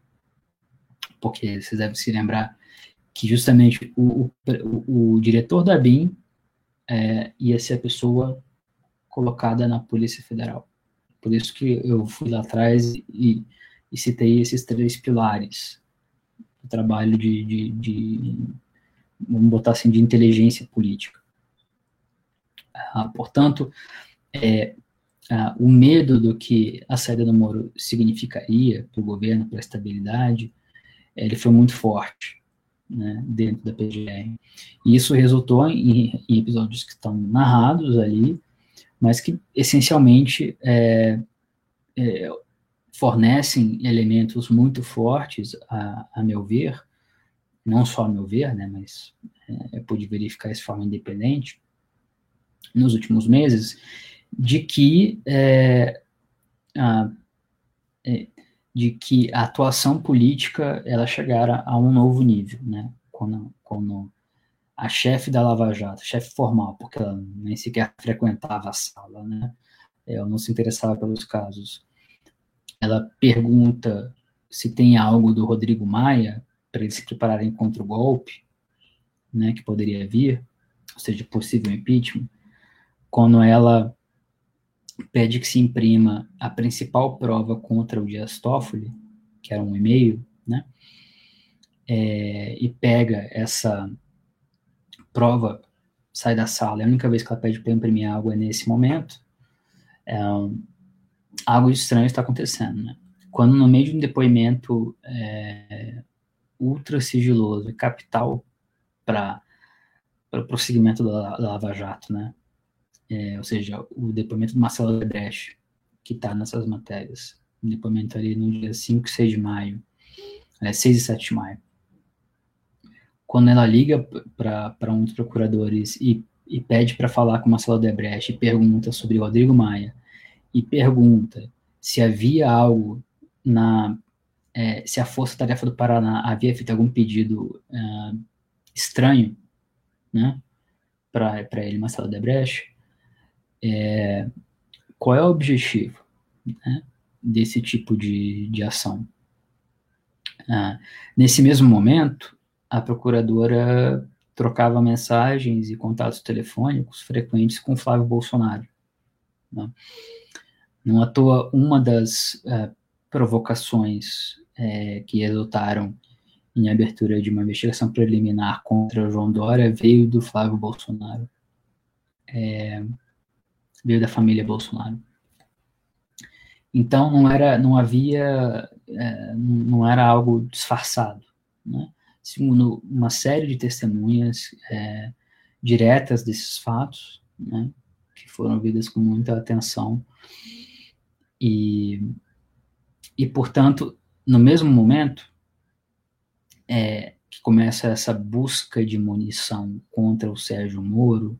porque vocês devem se lembrar que justamente o, o, o diretor da BIM é, ia ser a pessoa colocada na Polícia Federal. Por isso que eu fui lá atrás e, e citei esses três pilares do trabalho de, de, de, vamos botar assim, de inteligência política. Ah, portanto, é, ah, o medo do que a saída do Moro significaria para o governo, para a estabilidade, ele foi muito forte né, dentro da PGR. E isso resultou em, em, episódios que estão narrados ali, mas que essencialmente é, é, fornecem elementos muito fortes, a, a, meu ver, não só a meu ver, né, mas é, eu pude verificar isso de forma independente, nos últimos meses, de que é, a, é, de que a atuação política ela chegara a um novo nível, né? Quando, quando a chefe da Lava Jato, chefe formal, porque ela nem sequer frequentava a sala, né? Ela não se interessava pelos casos. Ela pergunta se tem algo do Rodrigo Maia para eles se prepararem contra o golpe, né, que poderia vir, ou seja, possível impeachment. Quando ela pede que se imprima a principal prova contra o Dias Toffoli, que era um e-mail, né? É, e pega essa prova, sai da sala. É a única vez que ela pede para imprimir algo é nesse momento. É, um, algo estranho está acontecendo, né? Quando no meio de um depoimento é, ultra sigiloso e capital para o prosseguimento da, da Lava Jato, né? é, ou seja, o depoimento do Marcelo Odebrecht, que está nessas matérias, o depoimento ali no dia 5 e 6 de maio, é, 6 e 7 de maio. Quando ela liga para um dos procuradores e, e pede para falar com Marcelo Odebrecht e pergunta sobre Rodrigo Maia, e pergunta se havia algo na. É, se a Força Tarefa do Paraná havia feito algum pedido é, estranho, né, para ele, Marcelo Odebrecht, é, qual é o objetivo né, desse tipo de, de ação? Ah, nesse mesmo momento, a procuradora trocava mensagens e contatos telefônicos frequentes com Flávio Bolsonaro. Né? Não à toa, uma das é, provocações é, que resultaram em abertura de uma investigação preliminar contra João Dória veio do Flávio Bolsonaro. É, veio da família Bolsonaro. Então não era, não havia, não era algo disfarçado, né? Segundo uma série de testemunhas é, diretas desses fatos, né, que foram ouvidas com muita atenção. E, e portanto, no mesmo momento é, que começa essa busca de munição contra o Sérgio Moro,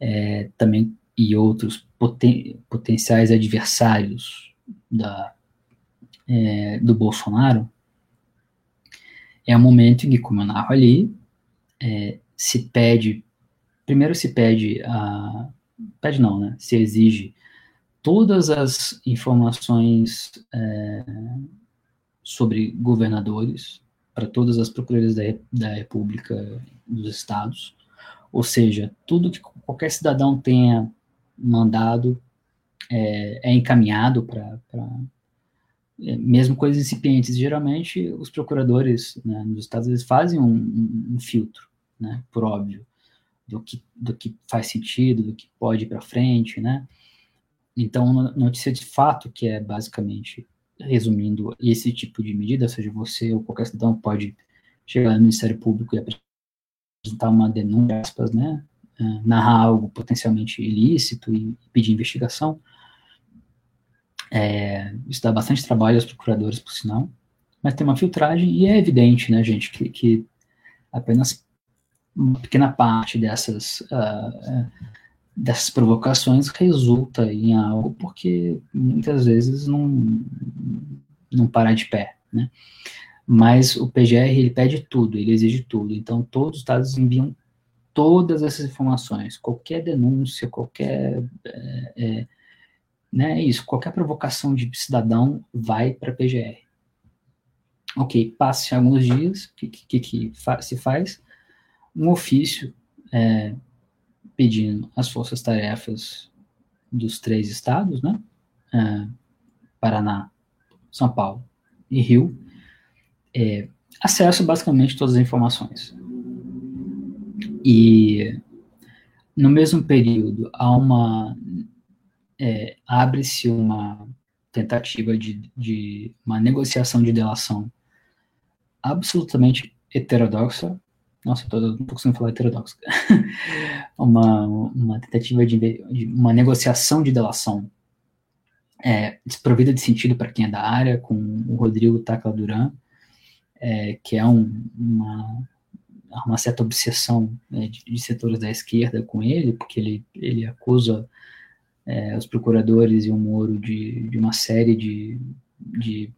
é, também e outros poten potenciais adversários da, é, do Bolsonaro, é um momento em que, como eu narro ali, é, se pede, primeiro se pede a, pede não, né, se exige todas as informações é, sobre governadores para todas as procuradorias da, da República dos Estados, ou seja, tudo que qualquer cidadão tenha mandado, é, é encaminhado para mesmo coisas incipientes. Geralmente, os procuradores né, nos Estados Unidos fazem um, um, um, filtro, né, por óbvio, do que, do que faz sentido, do que pode ir para frente, né. Então, notícia de fato, que é basicamente, resumindo, esse tipo de medida, ou seja, você ou qualquer cidadão pode chegar no Ministério Público e apresentar uma denúncia, aspas, né, uh, narrar algo potencialmente ilícito e pedir investigação. É, isso dá bastante trabalho aos procuradores, por sinal, mas tem uma filtragem e é evidente, né, gente, que, que apenas uma pequena parte dessas uh, dessas provocações resulta em algo porque muitas vezes não, não para de pé, né? Mas o PGR, ele pede tudo, ele exige tudo. Então, todos os estados enviam todas essas informações, qualquer denúncia, qualquer é, é, né, isso, qualquer provocação de cidadão vai para a PGR. Ok, passe alguns dias, o que, que, que se faz? Um ofício é, pedindo as forças-tarefas dos três estados, né? É, Paraná, São Paulo e Rio, é, acesso basicamente todas as informações. E no mesmo período há uma é, abre-se uma tentativa de, de uma negociação de delação absolutamente heterodoxa nossa, tô, não tô conseguindo falar heterodoxa. uma, uma tentativa de, de, uma negociação de delação é, desprovida de sentido para quem é da área, com o Rodrigo Tacla Duran, é, que é um, uma, uma certa obsessão né, de, de, setores da esquerda com ele, porque ele, ele acusa é, os procuradores e o Moro de, de uma série de, de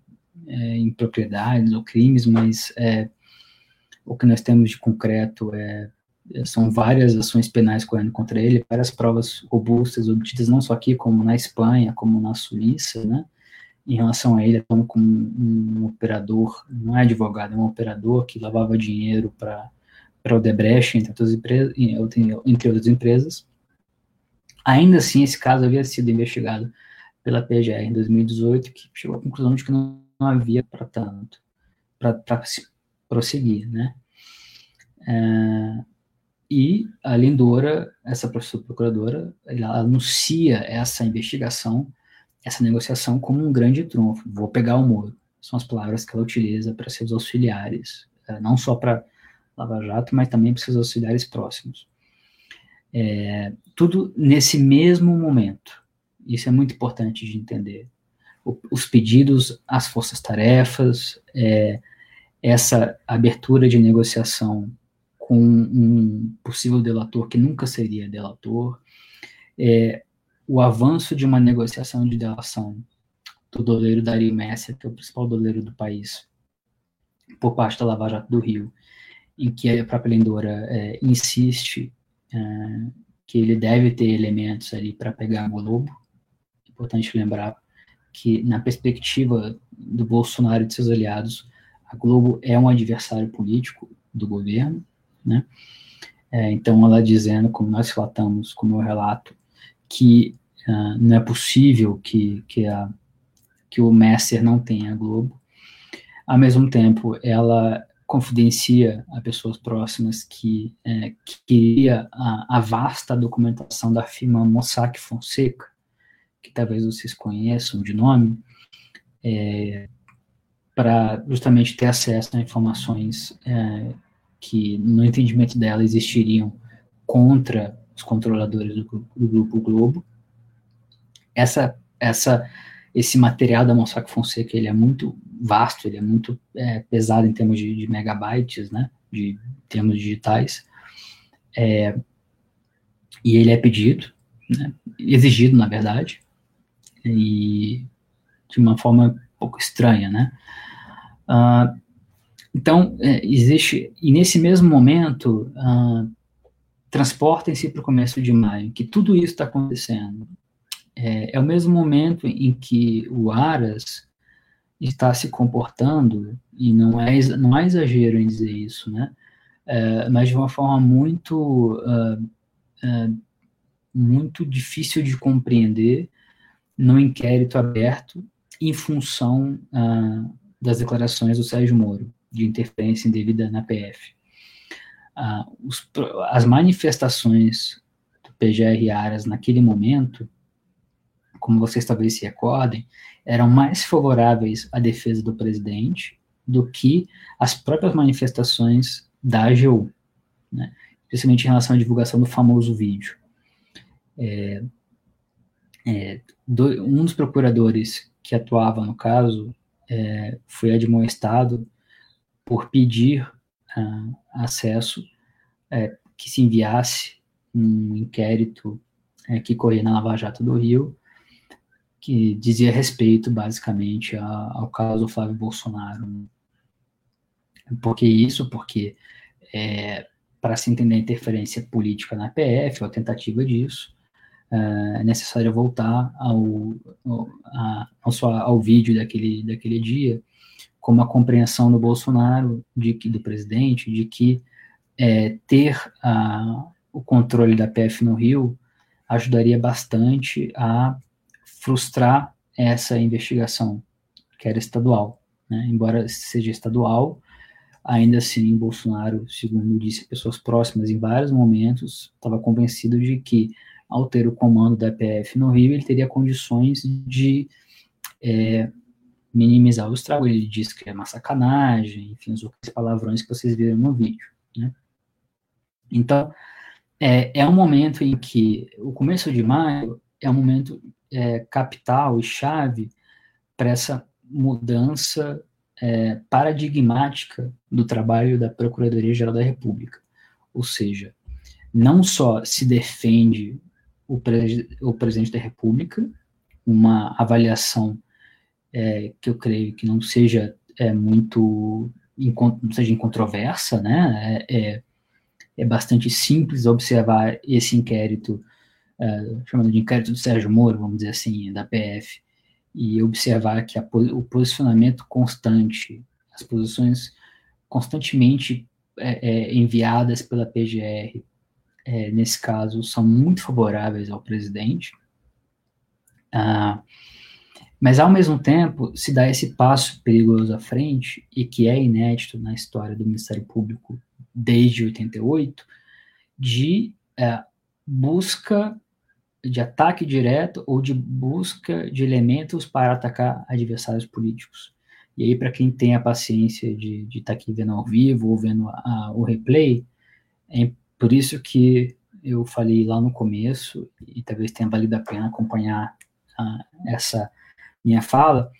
é, impropriedades ou crimes, mas é, o que nós temos de concreto é, são várias ações penais correndo contra ele, várias provas robustas obtidas não só aqui, como na Espanha, como na Suíça, né? Em relação a ele, como um, um operador, não é advogado, é um operador que lavava dinheiro para para o Debrecht, entre outras, empresas, entre outras empresas. Ainda assim, esse caso havia sido investigado pela PGR em 2018, que chegou à conclusão de que não, não havia para tanto, para se prosseguir, né? É, e a Lindora, essa professora procuradora, ela anuncia essa investigação, essa negociação como um grande trunfo. Vou pegar o Moro. São as palavras que ela utiliza para seus auxiliares, é, não só para Lava Jato, mas também para seus auxiliares próximos. É, tudo nesse mesmo momento. Isso é muito importante de entender. O, os pedidos às forças-tarefas, é, essa abertura de negociação com um possível delator que nunca seria delator, é, o avanço de uma negociação de delação do doleiro Dario Messia, que é o principal doleiro do país, por parte da Lava Jato do Rio, em que a própria Lindora é, insiste que ele deve ter elementos ali para pegar o Globo. Importante lembrar que, na perspectiva do Bolsonaro e de seus aliados, a Globo é um adversário político do governo, né? É, então, ela dizendo, como nós relatamos, como eu relato, que uh, não é possível que, que, a, que o Messer não tenha a Globo. Ao mesmo tempo, ela confidencia a pessoas próximas que é, queria a, a, vasta documentação da firma Mossack Fonseca, que talvez vocês conheçam de nome, é, para justamente ter acesso a informações é, que, no entendimento dela, existiriam contra os controladores do, do Grupo Globo. Essa, essa, esse material da Mossack Fonseca ele é muito vasto, ele é muito é, pesado em termos de, de, megabytes, né, de termos digitais, é, e ele é pedido, né, exigido, na verdade, e de uma forma um pouco estranha, né, Uh, então, é, existe, e nesse mesmo momento, uh, transportem-se para o começo de maio, que tudo isso está acontecendo. É, é, o mesmo momento em que o Aras está se comportando, e não é, não há exagero em dizer isso, né? É, mas de uma forma muito, uh, uh, muito difícil de compreender no inquérito aberto em função uh, das declarações do Sérgio Moro de interferência indevida na PF. Os, as manifestações do PGR Aras naquele momento, como vocês talvez se recordem, eram mais favoráveis à defesa do presidente do que as próprias manifestações da AGU, né? especialmente em relação à divulgação do famoso vídeo. É, é, do, um dos procuradores que atuava no caso é, foi admoestado por pedir uh, acesso é, que se enviasse um inquérito é, que corria na Lava Jato do Rio, que dizia respeito, basicamente, a, ao caso Flávio Bolsonaro. Por que isso? Porque é, para se entender a interferência política na PF, ou a tentativa disso, é necessário voltar ao, ao, ao, vídeo daquele, daquele dia, com uma compreensão do Bolsonaro, de que, do presidente, de que é, ter a, o controle da PF no Rio ajudaria bastante a frustrar essa investigação, que era estadual. Né? Embora seja estadual, ainda assim, Bolsonaro, segundo disse pessoas próximas em vários momentos, estava convencido de que, ao ter o comando da PF no Rio, ele teria condições de é, minimizar o estrago. Ele disse que é uma sacanagem, enfim, os outros palavrões que vocês viram no vídeo. Né? Então, é, é um momento em que o começo de maio é um momento é, capital e chave para essa mudança é, paradigmática do trabalho da Procuradoria-Geral da República. Ou seja, não só se defende o, pre o presidente da República, uma avaliação é, que eu creio que não seja é, muito não seja incontroversa, né? É, é, é, bastante simples observar esse inquérito, é, chamado de inquérito do Sérgio Moro, vamos dizer assim, da PF, e observar que a, o posicionamento constante, as posições constantemente é, é, enviadas pela PGR, nesse caso, são muito favoráveis ao presidente. Ah, mas, ao mesmo tempo, se dá esse passo perigoso à frente, e que é inédito na história do Ministério Público desde 88, de é, busca de ataque direto ou de busca de elementos para atacar adversários políticos. E aí, para quem tem a paciência de estar tá aqui vendo ao vivo ou vendo a, a, o replay, é por isso que eu falei lá no começo, e talvez tenha valido a pena acompanhar a, essa minha fala,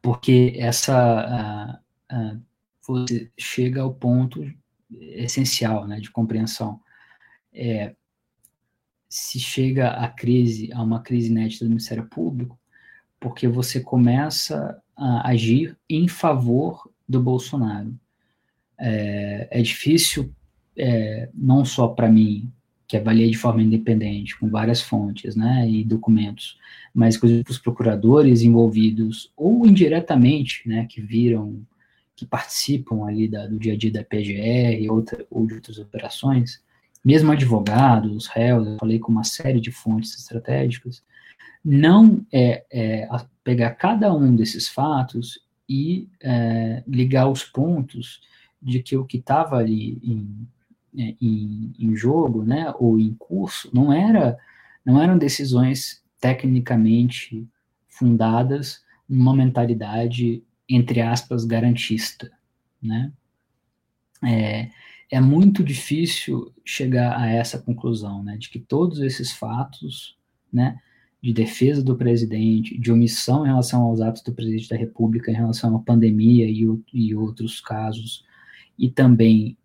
porque essa uh, uh, você chega ao ponto essencial né, de compreensão. É, se chega à crise, a uma crise inédita do Ministério Público, porque você começa a agir em favor do Bolsonaro. É, é difícil, é, não só para mim, que avaliei de forma independente, com várias fontes né, e documentos, mas inclusive os procuradores envolvidos, ou indiretamente, né, que viram, que participam ali da, do dia a dia da PGR outra, ou de outras operações, mesmo advogados, réus, eu falei com uma série de fontes estratégicas, não é, é pegar cada um desses fatos e é, ligar os pontos de que o que estava ali em é, em, em, jogo, né, ou em curso, não era não eram decisões tecnicamente fundadas numa mentalidade entre aspas garantista, né? É, é muito difícil chegar a essa conclusão, né, de que todos esses fatos, né, de defesa do presidente, de omissão em relação aos atos do presidente da República em relação à pandemia e, e outros casos, e também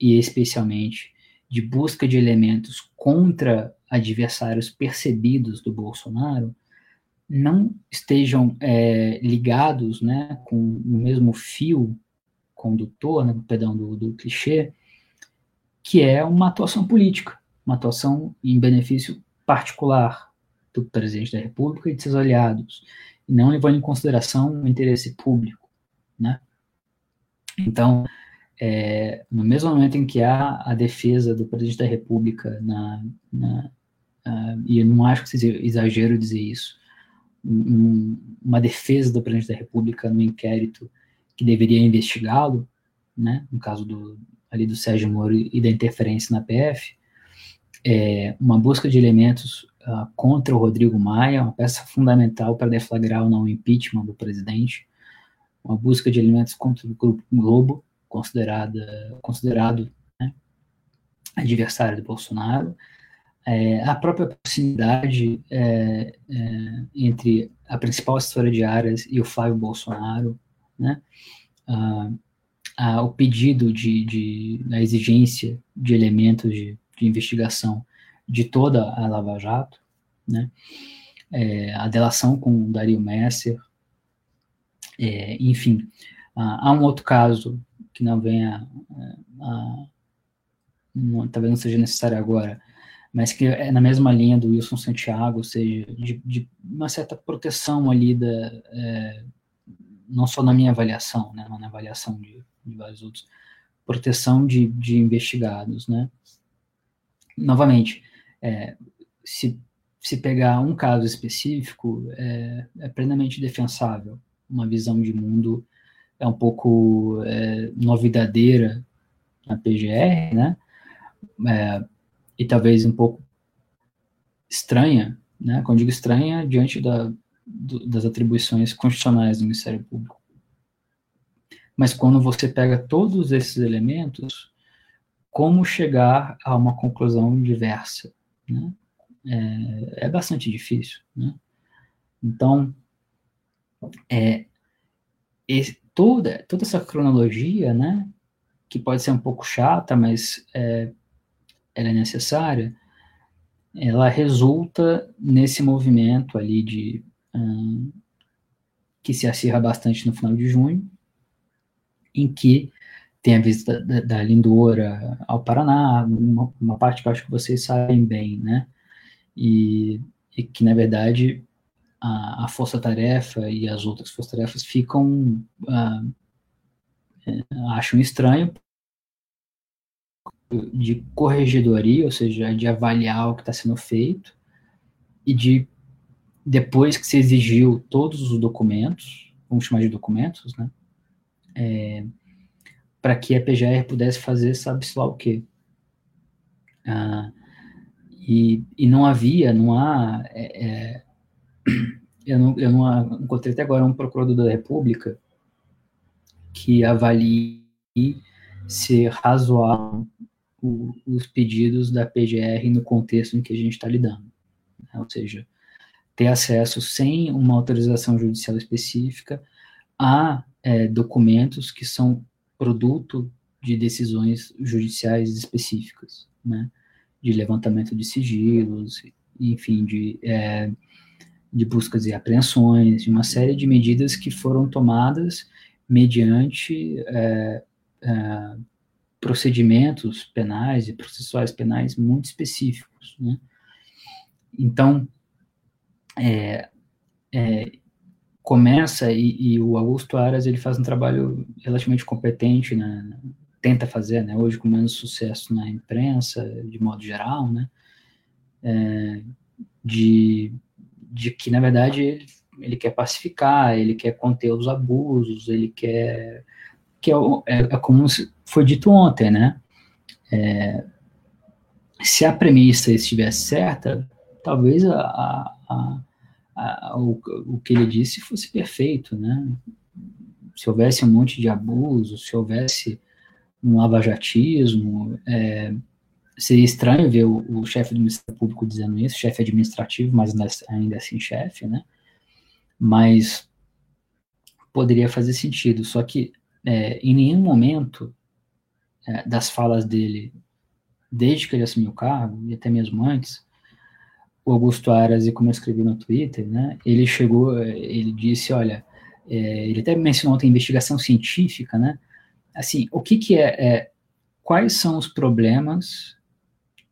e especialmente de busca de elementos contra adversários percebidos do Bolsonaro não estejam é, ligados né, com o mesmo fio condutor, né, perdão, do, do clichê, que é uma atuação política, uma atuação em benefício particular do presidente da República e de seus aliados, e não levando em consideração o interesse público, né? Então, é, no mesmo momento em que há a defesa do presidente da República, na, na uh, e eu não acho que seja exagero dizer isso, um, uma defesa do presidente da República no inquérito que deveria investigá-lo, né, no caso do, ali do Sérgio Moro e da interferência na PF, é, uma busca de elementos uh, contra o Rodrigo Maia, uma peça fundamental para deflagrar o não impeachment do presidente, uma busca de elementos contra o Grupo Globo, considerada, considerado né, adversário do Bolsonaro, é, a própria proximidade é, é, entre a principal assessora de áreas e o Flávio Bolsonaro, né, a, o pedido de, de, a exigência de elementos de, de investigação de toda a Lava Jato, né? É, a delação com Dario Messer, é, enfim. há um outro caso que não vem a, a, não, talvez não seja necessário agora, mas que é na mesma linha do Wilson Santiago, ou seja, de, de uma certa proteção ali da, é, não só na minha avaliação, né, mas na avaliação de, de vários outros, proteção de, de investigados, né. Novamente, é, se, se pegar um caso específico, é, é plenamente defensável, uma visão de mundo é um pouco é, novidadeira na PGR, né, é, e talvez um pouco estranha, né? Quando digo estranha, diante da, do, das atribuições constitucionais do Ministério Público. Mas quando você pega todos esses elementos, como chegar a uma conclusão diversa, né? É, é bastante difícil, né? Então, é, esse, toda, toda essa cronologia, né, que pode ser um pouco chata, mas é, ela é necessária, ela resulta nesse movimento ali de que se acirra bastante no final de junho, em que tem a visita da, da Lindora ao Paraná, uma, uma, parte que eu acho que vocês sabem bem, né? E, e que, na verdade, a, a força-tarefa e as outras forças-tarefas ficam, uh, acham estranho, de corregedoria, ou seja, de avaliar o que está sendo feito, e de, depois que se exigiu todos os documentos, vamos chamar de documentos, né, é, para que a PGR pudesse fazer sabe-se lá o quê. Ah, e, e não havia, não há, é, é, eu, não, eu não encontrei até agora um procurador da República que avalie ser razoável o, os pedidos da PGR no contexto em que a gente está lidando. Né? Ou seja, ter acesso sem uma autorização judicial específica a é, documentos que são produto de decisões judiciais específicas, né? de levantamento de sigilos, enfim, de, é, de buscas e apreensões, de uma série de medidas que foram tomadas mediante é, é, procedimentos penais e processuais penais muito específicos. Né? Então, é, é, começa e, e, o Augusto Aras ele faz um trabalho relativamente competente, né? tenta fazer, né? hoje com menos sucesso na imprensa, de modo geral, né? É, de, de que, na verdade, ele, ele quer pacificar, ele quer conter os abusos, ele quer que é, é, é como foi dito ontem, né? É, se a premissa estivesse certa, talvez a, a, a, o, o, que ele disse fosse perfeito, né? Se houvesse um monte de abuso, se houvesse um lavajatismo, é, seria estranho ver o, o chefe do Ministério Público dizendo isso, chefe administrativo, mas ainda assim chefe, né? Mas poderia fazer sentido, só que é, em nenhum momento é, das falas dele, desde que ele assumiu o cargo, e até mesmo antes, o Augusto Aras, e como eu escrevi no Twitter, né, ele chegou, ele disse, olha, é, ele até mencionou ontem investigação científica, né, assim, o que que é, é quais são os problemas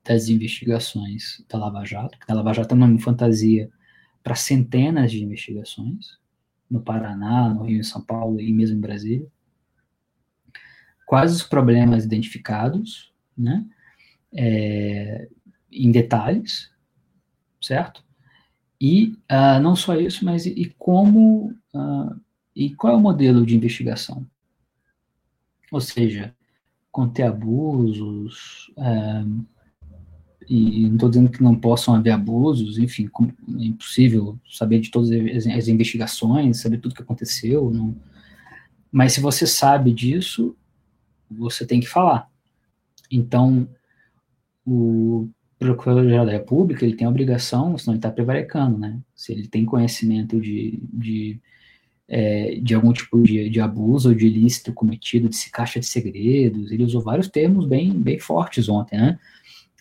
das investigações da Lava Jato, porque a Lava Jato é uma fantasia para centenas de investigações, no Paraná, no Rio, em São Paulo e mesmo em Brasília, quais os problemas identificados, né, é, em detalhes, certo? E uh, não só isso, mas e, e como uh, e qual é o modelo de investigação? Ou seja, conter abusos, uh, e não estou dizendo que não possam haver abusos, enfim, é impossível saber de todas as, as investigações, saber tudo que aconteceu, não, mas se você sabe disso, você tem que falar. Então, o Procurador-Geral da República, ele tem a obrigação, senão ele está prevaricando, né? Se ele tem conhecimento de, de, é, de algum tipo de, de abuso ou de ilícito cometido, de caixa de segredos, ele usou vários termos bem, bem fortes ontem, né?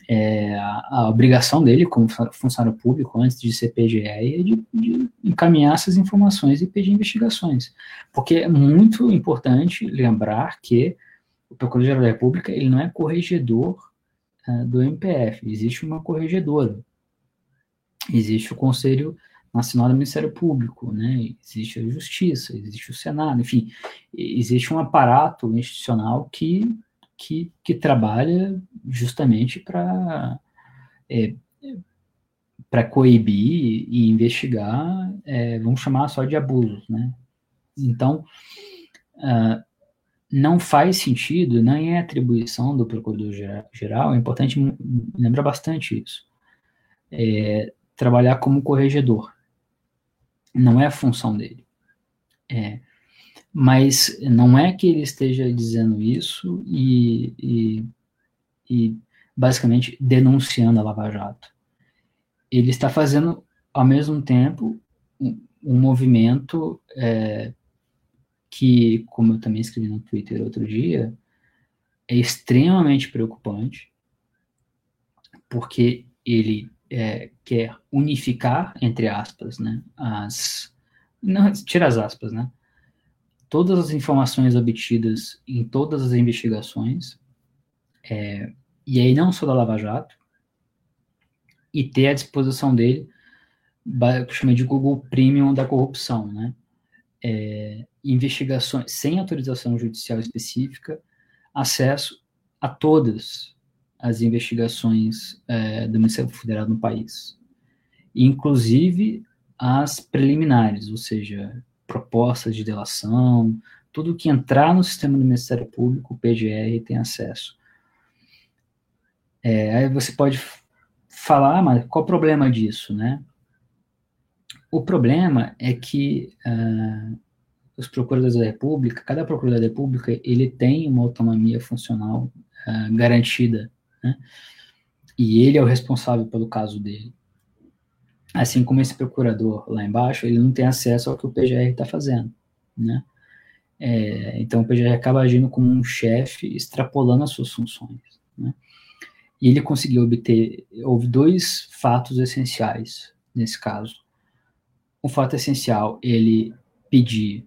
é, a, a, obrigação dele como funcionário público, antes de ser PGE, é de, de, encaminhar essas informações e pedir investigações. Porque é muito importante lembrar que o Procurador-Geral da República ele não é corregedor uh, do MPF, existe uma corregedora. Existe o Conselho Nacional do Ministério Público, né? existe a Justiça, existe o Senado, enfim, existe um aparato institucional que que, que trabalha justamente para é, para coibir e investigar, é, vamos chamar só de abusos, né? Então, uh, não faz sentido, nem é atribuição do Procurador-Geral, é importante lembrar bastante isso, é, trabalhar como corregedor. Não é a função dele. É, mas não é que ele esteja dizendo isso e, e, e basicamente denunciando a Lava Jato. Ele está fazendo, ao mesmo tempo, um, um movimento é, que, como eu também escrevi no Twitter outro dia, é extremamente preocupante, porque ele é, quer unificar, entre aspas, né, as... Não, tira as aspas, né? todas as informações obtidas em todas as investigações, é, e aí não só da Lava Jato, e ter à disposição dele, que chama de Google Premium da corrupção, né? É, investigações sem autorização judicial específica, acesso a todas as investigações é, do Ministério Federal no país, inclusive as preliminares, ou seja, propostas de delação, tudo que entrar no sistema do Ministério Público, o PGR tem acesso. É, aí você pode falar, ah, mas qual o problema disso, né? O problema é que uh, os procuradores da República, cada procurador da República, ele tem uma autonomia funcional uh, garantida, né? E ele é o responsável pelo caso dele. Assim como esse procurador lá embaixo, ele não tem acesso ao que o PGR está fazendo, né? É, então o PGR acaba agindo como um chefe, extrapolando as suas funções, né? E ele conseguiu obter, houve dois fatos essenciais nesse caso. O fato essencial, ele pedir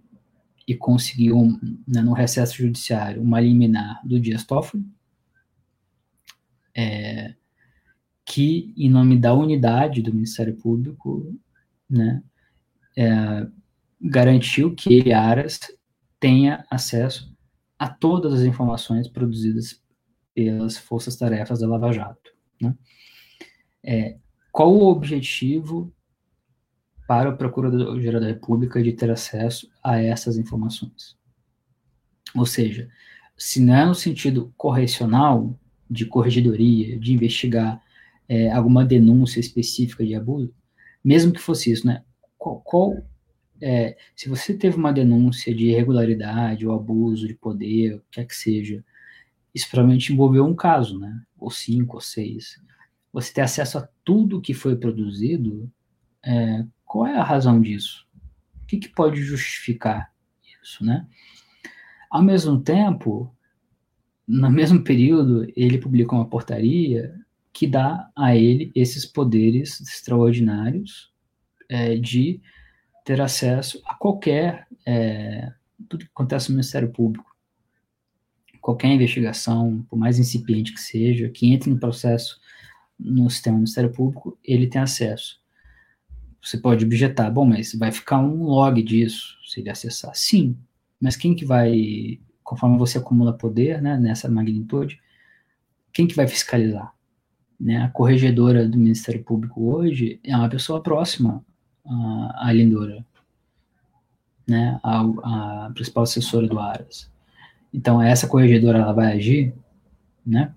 e conseguiu, né, no recesso judiciário, uma liminar do Dias Toffoli, é, que, em nome da unidade do Ministério Público, né, é, garantiu que ele, Aras, tenha acesso a todas as informações produzidas pelas forças-tarefas da Lava Jato. Né? É, qual o objetivo para o Procurador-Geral da República de ter acesso a essas informações? Ou seja, se não é no sentido correcional, de corregedoria, de investigar é, alguma denúncia específica de abuso, mesmo que fosse isso, né? Qual, qual é, se você teve uma denúncia de irregularidade ou abuso de poder, o que quer que seja, isso provavelmente envolveu um caso, né? Ou cinco, ou seis. Você ter acesso a tudo que foi produzido, é, qual é a razão disso? O que, que pode justificar isso, né? Ao mesmo tempo, no mesmo período, ele publicou uma portaria que dá a ele esses poderes extraordinários é, de ter acesso a qualquer é, tudo que acontece no Ministério Público, qualquer investigação, por mais incipiente que seja, que entre no processo no sistema do Ministério Público, ele tem acesso. Você pode objetar, bom, mas vai ficar um log disso se ele acessar. Sim, mas quem que vai, conforme você acumula poder, né, nessa magnitude, quem que vai fiscalizar? Né? A corregedora do Ministério Público hoje é uma pessoa próxima à, à Lindora, né? A, a, principal assessora do Aras. Então, essa corregedora ela vai agir, né?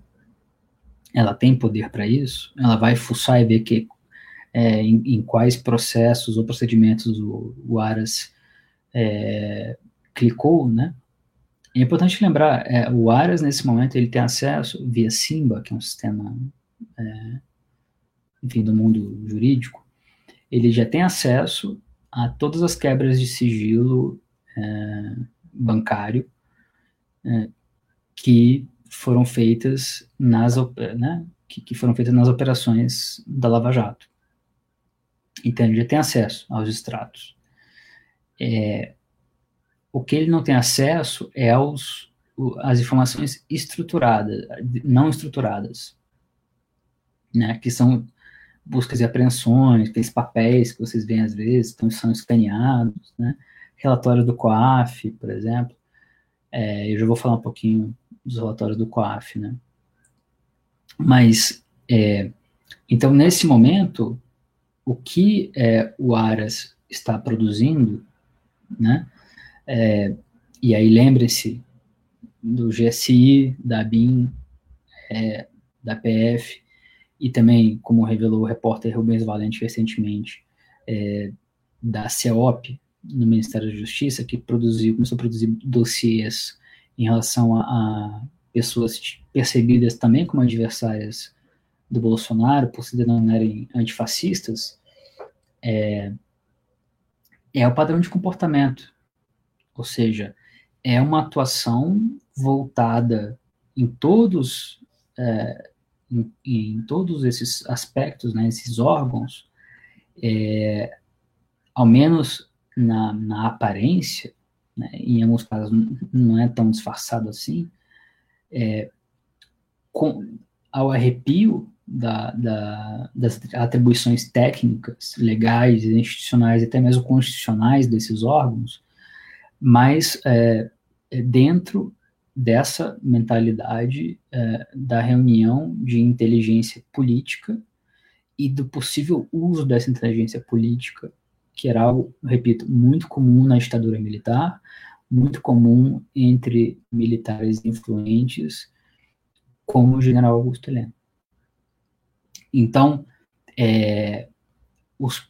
Ela tem poder para isso, ela vai fuçar e ver que, é, em, em, quais processos ou procedimentos o, o Aras é, clicou, né? É importante lembrar, é, o Aras, nesse momento, ele tem acesso via Simba, que é um sistema é, enfim, do mundo jurídico, ele já tem acesso a todas as quebras de sigilo é, bancário é, que foram feitas nas, né, que, que foram feitas nas operações da Lava Jato. Então, ele já tem acesso aos extratos. É, o que ele não tem acesso é aos, as informações estruturadas, não estruturadas, né, que são buscas e apreensões, aqueles papéis que vocês veem às vezes, então são escaneados, né, relatório do COAF, por exemplo, é, eu já vou falar um pouquinho dos relatórios do COAF, né, mas, é, então, nesse momento, o que é, o Aras está produzindo, né, é, e aí lembre-se do GSI, da BIM, é, da PF, e também, como revelou o repórter Rubens Valente recentemente, é, da CEOP, no Ministério da Justiça, que produziu, começou a produzir dossiês em relação a, a pessoas percebidas também como adversárias do Bolsonaro, por se denominarem antifascistas, é, é o padrão de comportamento. Ou seja, é uma atuação voltada em todos, é, em, em, todos esses aspectos, né, esses órgãos, é, ao menos na, na aparência, né, em alguns casos não é tão disfarçado assim, é, com, ao arrepio da, da, das atribuições técnicas, legais, institucionais, até mesmo constitucionais desses órgãos, mas é, é dentro dessa mentalidade é, da reunião de inteligência política e do possível uso dessa inteligência política, que era algo, repito, muito comum na ditadura militar, muito comum entre militares influentes, como o general Augusto Heleno. Então, é, os,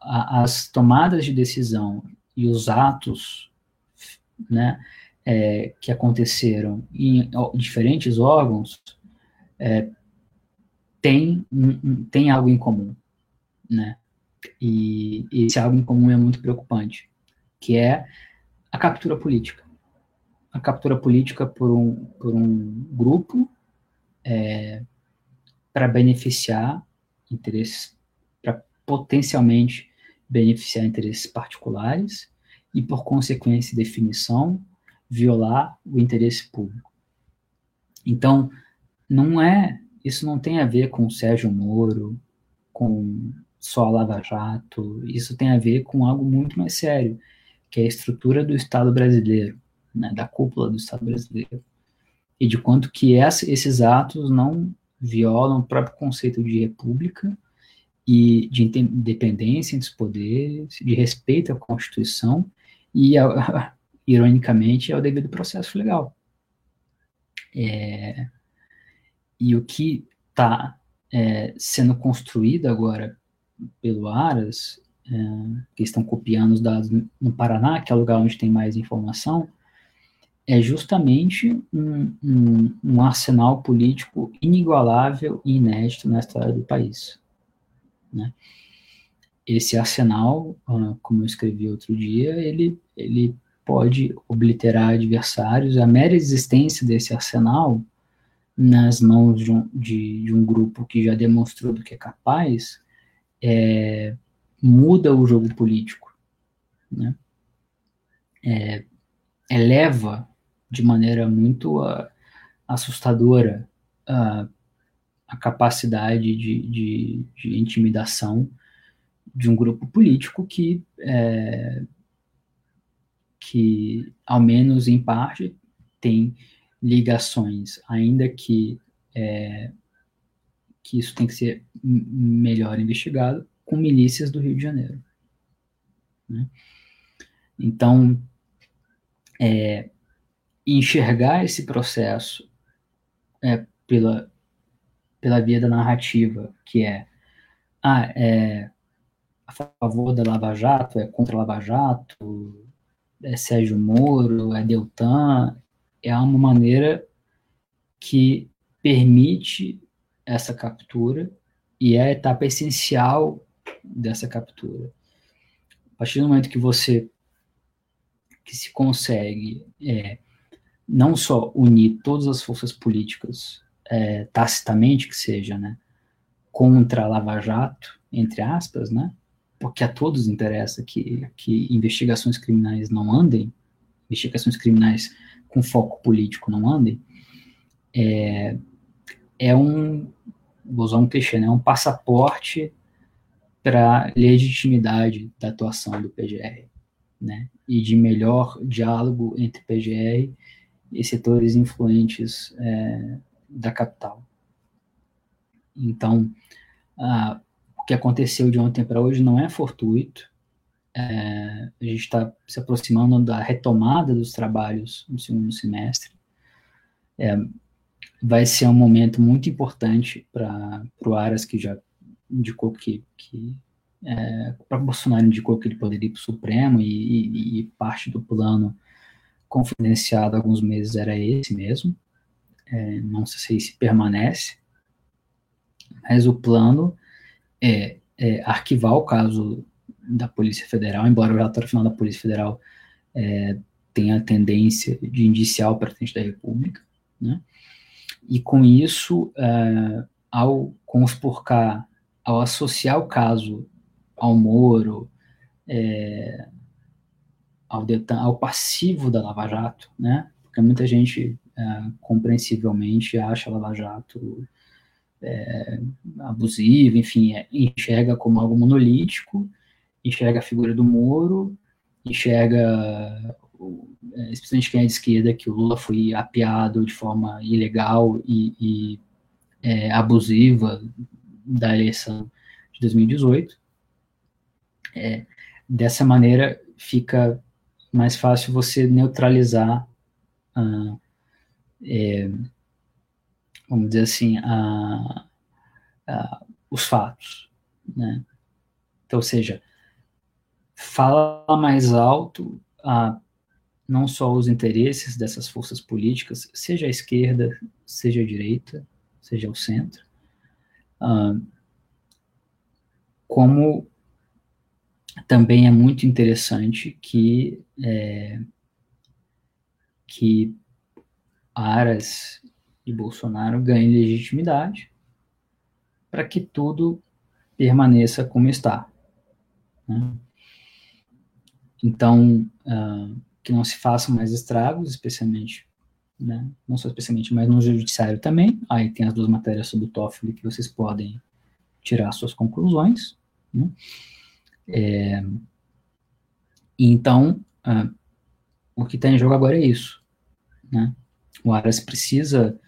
as tomadas de decisão e os atos né, é, que aconteceram em diferentes órgãos é, tem, tem algo em comum, né? E esse algo em comum é muito preocupante, que é a captura política. A captura política por um, por um grupo é, para beneficiar interesses, para potencialmente beneficiar interesses particulares e, por consequência e definição, violar o interesse público. Então, não é, isso não tem a ver com Sérgio Moro, com só a Lava Jato, isso tem a ver com algo muito mais sério, que é a estrutura do Estado brasileiro, né, da cúpula do Estado brasileiro, e de quanto que esses atos não violam o próprio conceito de república e de independência entre os poderes, de respeito à Constituição e, ironicamente, ao devido processo legal. É, e o que está é, sendo construído agora pelo Aras é, que estão copiando os dados no Paraná, que é o lugar onde tem mais informação, é justamente um, um, um arsenal político inigualável e inédito na história do país. Né? Esse arsenal, ah, como eu escrevi outro dia, ele, ele pode obliterar adversários. A mera existência desse arsenal nas mãos de um, de, de um grupo que já demonstrou do que é capaz é, muda o jogo político, né? É, eleva de maneira muito uh, assustadora uh, a capacidade de, de, de, intimidação de um grupo político que, é, que, ao menos em parte, tem ligações, ainda que, é, que isso tem que ser melhor investigado, com milícias do Rio de Janeiro. Né? Então, é, enxergar esse processo é, pela, pela via da narrativa, que é, ah, é a favor da Lava Jato, é contra a Lava Jato, é Sérgio Moro, é Deltan, é uma maneira que permite essa captura e é a etapa essencial dessa captura. A partir do momento que você que se consegue é, não só unir todas as forças políticas é, tacitamente que seja, né, contra a Lava Jato, entre aspas, né, porque a todos interessa que, que investigações criminais não andem, investigações criminais com foco político não andem, é, é um, vou usar um clichê, né, um passaporte para legitimidade da atuação do PGR, né, e de melhor diálogo entre PGR e setores influentes é, da capital. Então, o que aconteceu de ontem para hoje não é fortuito. É, a gente está se aproximando da retomada dos trabalhos no segundo semestre. É, vai ser um momento muito importante para o Aras, que já indicou que, que é, para Bolsonaro indicou que ele poderia ir para o Supremo e, e, e, parte do plano confidenciado há alguns meses era esse mesmo. É, não sei se permanece, mas o plano é, é, arquivar o caso da Polícia Federal, embora o relatório final da Polícia Federal é, tenha a tendência de indiciar o presidente da República, né? E com isso, é, ao conspurcar, ao associar o caso ao Moro, ao, ao passivo da Lava Jato, né? Porque muita gente, é, compreensivelmente, acha a Lava Jato é, abusiva, enfim, é, enxerga como algo monolítico, enxerga a figura do Moro, enxerga é, especialmente quem é de esquerda, que o Lula foi apiado de forma ilegal e, e é, abusiva da eleição de 2018. É, dessa maneira, fica mais fácil você neutralizar, ah, é, vamos dizer assim, os fatos. Né? Então, ou seja, fala mais alto não só os interesses dessas forças políticas, seja a esquerda, seja a direita, seja o centro, uh, como também é muito interessante que é, que Aras e Bolsonaro ganhem legitimidade para que tudo permaneça como está. Né? Então, uh, que não se façam mais estragos, especialmente, né, não só especialmente, mas no judiciário também. Aí tem as duas matérias sobre o TOEFL que vocês podem tirar suas conclusões. Né? É, então, uh, o que está em jogo agora é isso. Né? O Aras precisa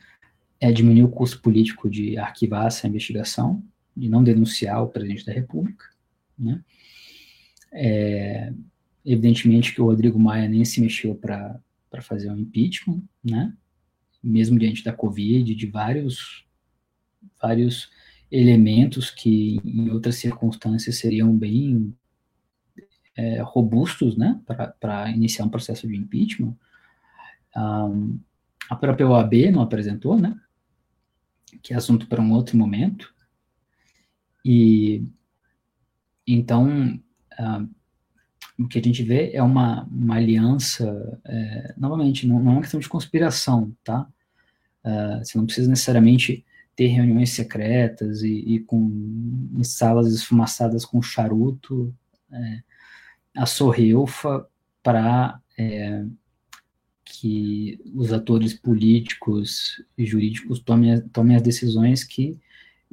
é, diminuir o custo político de arquivar essa investigação, de não denunciar o presidente da República. Né? É, Evidentemente que o Rodrigo Maia nem se mexeu para fazer um impeachment, né? Mesmo diante da Covid, de vários, vários elementos que em outras circunstâncias seriam bem é, robustos, né? Para iniciar um processo de impeachment. Um, a própria OAB não apresentou, né? Que é assunto para um outro momento. E então, uh, o que a gente vê é uma, uma aliança, é, novamente, não, não, é uma questão de conspiração, tá? Uh, você não precisa necessariamente ter reuniões secretas e, e com em salas esfumaçadas com charuto, é, a sorreufa para é, que os atores políticos e jurídicos tomem, tomem as decisões que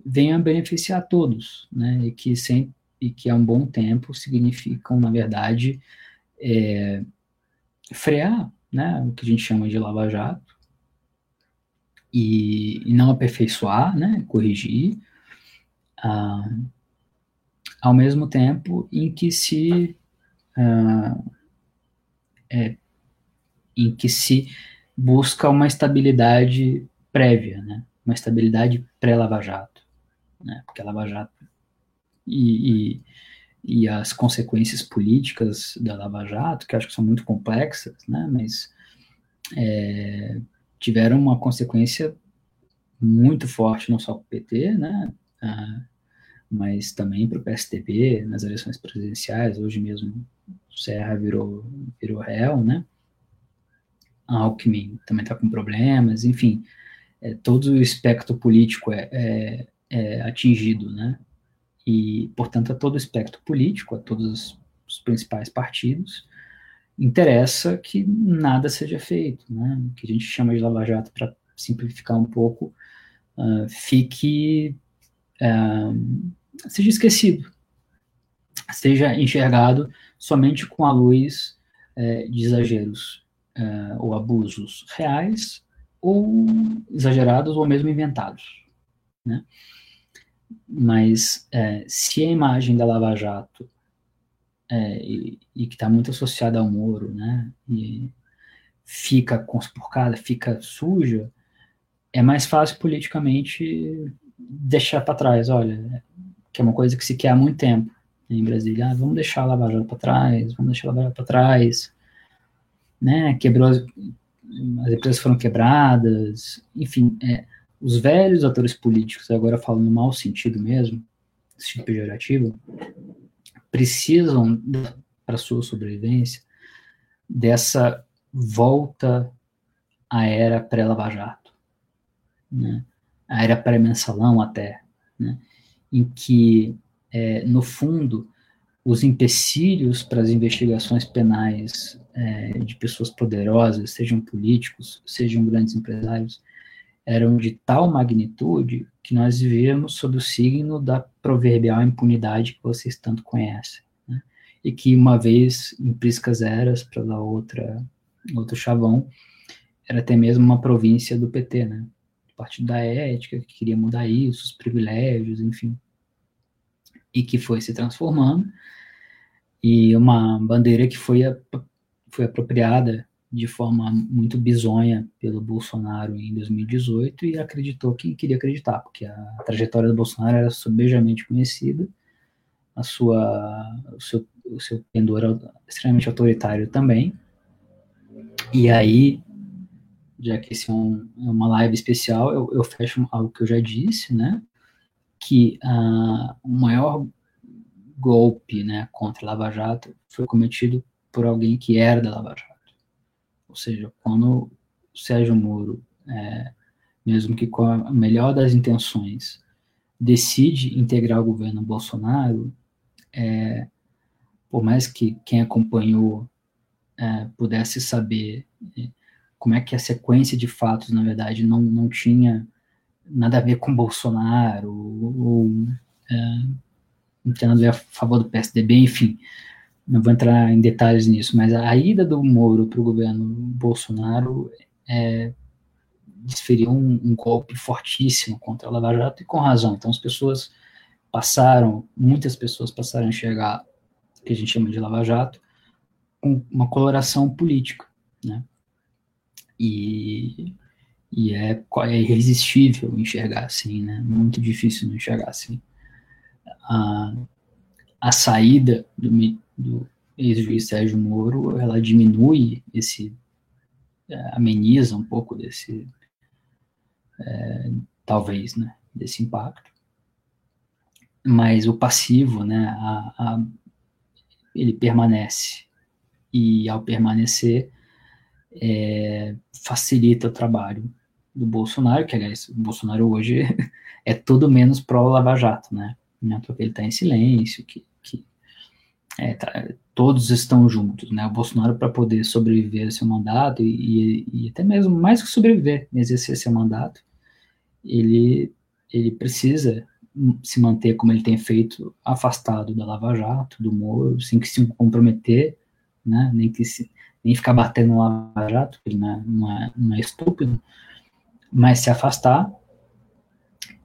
venham a beneficiar todos, né? E que sem, e que há um bom tempo significam, na verdade, é, frear né, o que a gente chama de lava-jato e, e, não aperfeiçoar, né, corrigir, ah, ao mesmo tempo em que se ah, é, em que se busca uma estabilidade prévia, né, uma estabilidade pré-lava-jato, né, porque a lava-jato e, e, e, as consequências políticas da Lava Jato, que acho que são muito complexas, né, mas é, tiveram uma consequência muito forte, não só para o PT, né, ah, mas também para o PSDB nas eleições presidenciais. Hoje mesmo Serra virou, virou réu, né? A Alckmin também está com problemas, enfim. é, todo o espectro político é, é, é, atingido, né? E, portanto, a todo o espectro político, a todos os principais partidos, interessa que nada seja feito, né? O que a gente chama de Lava Jato, para simplificar um pouco, uh, fique, uh, seja esquecido, seja enxergado somente com a luz uh, de exageros uh, ou abusos reais ou exagerados ou mesmo inventados, né? Mas é, se a imagem da Lava Jato é, e, e, que está muito associada ao Moro, né? E fica conspurcada, fica suja, é mais fácil politicamente deixar para trás. Olha, que é uma coisa que se quer há muito tempo em Brasília. Ah, vamos deixar a Lava Jato para trás, vamos deixar a Lava Jato para trás né, quebrou as, as empresas foram quebradas, enfim, é, os velhos atores políticos, agora falando no mau sentido mesmo, sentido pejorativo, precisam, para sua sobrevivência, dessa volta à era pré-Lava Jato, né? a era pré-mensalão até, né? em que, é, no fundo, os empecilhos para as investigações penais é, de pessoas poderosas, sejam políticos, sejam grandes empresários, eram de tal magnitude que nós vivíamos sob o signo da proverbial impunidade que vocês tanto conhecem. Né? E que uma vez, em Priscas Eras, pela outra, outro chavão, era até mesmo uma província do PT, né? Partido da Ética, que queria mudar isso, os privilégios, enfim. E que foi se transformando. E uma bandeira que foi foi apropriada de forma muito bizonha pelo Bolsonaro em 2018 e acreditou quem queria acreditar, porque a trajetória do Bolsonaro era sobejamente conhecida, a sua, o seu, o seu pendor era extremamente autoritário também. E aí, já que esse é, um, é uma live especial, eu, eu, fecho algo que eu já disse, né? Que uh, o maior golpe né, contra a Lava Jato foi cometido por alguém que era da Lava Jato. Ou seja, quando o Sérgio Moro, é, mesmo que com a melhor das intenções, decide integrar o governo Bolsonaro, é, por mais que quem acompanhou é, pudesse saber é, como é que a sequência de fatos, na verdade, não, não tinha nada a ver com Bolsonaro, ou, ou é, não tinha nada a ver a favor do PSDB, enfim, não vou entrar em detalhes nisso, mas a, ida do Moro para o governo Bolsonaro é, desferiu um, um, golpe fortíssimo contra a Lava Jato e com razão. Então as pessoas passaram, muitas pessoas passaram a enxergar o que a gente chama de Lava Jato com uma coloração política, né? E, e é, é irresistível enxergar assim, né? Muito difícil não enxergar assim. A, a saída do, do ex-juiz Sérgio Moro, ela diminui esse, é, ameniza um pouco desse, é, talvez, né, desse impacto. Mas o passivo, né, a, a, ele permanece. E ao permanecer, é, facilita o trabalho do Bolsonaro, que aliás, o Bolsonaro hoje é tudo menos pró-Lava Jato, né? É porque ele está em silêncio, que é, todos estão juntos, né? O Bolsonaro, para poder sobreviver a seu mandato e, e, e, até mesmo mais que sobreviver, exercer seu mandato, ele, ele precisa se manter como ele tem feito, afastado da Lava Jato, do Moro, sem que se comprometer, né? Nem que se, nem ficar batendo no Lava Jato, ele não é, não é, não é estúpido, mas se afastar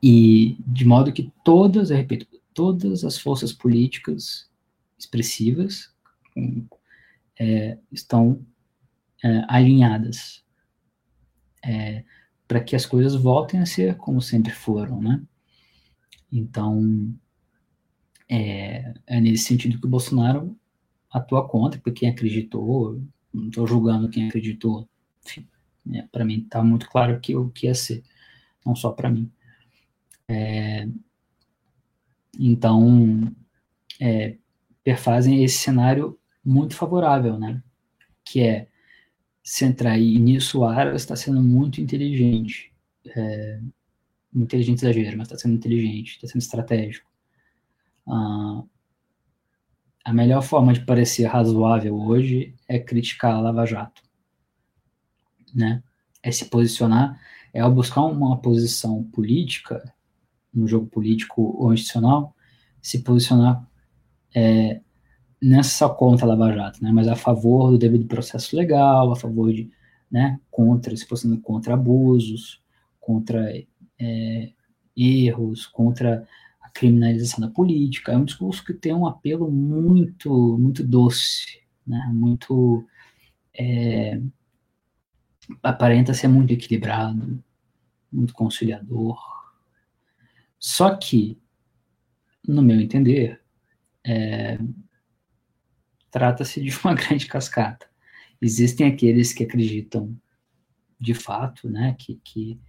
e de modo que todas, eu repito, todas as forças políticas expressivas é, estão é, alinhadas é, para que as coisas voltem a ser como sempre foram, né? Então, é, é nesse sentido que o Bolsonaro atua contra, porque quem acreditou, não estou julgando quem acreditou, enfim, é, para mim está muito claro que o que ia ser, não só para mim. É, então, é, perfazem esse cenário muito favorável, né? Que é centrar, e nisso o Aras está sendo muito inteligente, é, inteligente exagero, mas está sendo inteligente, está sendo estratégico. Ah, a melhor forma de parecer razoável hoje é criticar a Lava Jato, né? É se posicionar, é buscar uma posição política, no jogo político ou institucional, se posicionar é, não é só contra a Lava Jato, né, mas a favor do devido processo legal, a favor de, né, contra, se posicionando contra abusos, contra é, erros, contra a criminalização da política. É um discurso que tem um apelo muito, muito doce, né, muito é, aparenta ser muito equilibrado, muito conciliador. Só que, no meu entender, é, trata-se de uma grande cascata. Existem aqueles que acreditam de fato, né, que, que,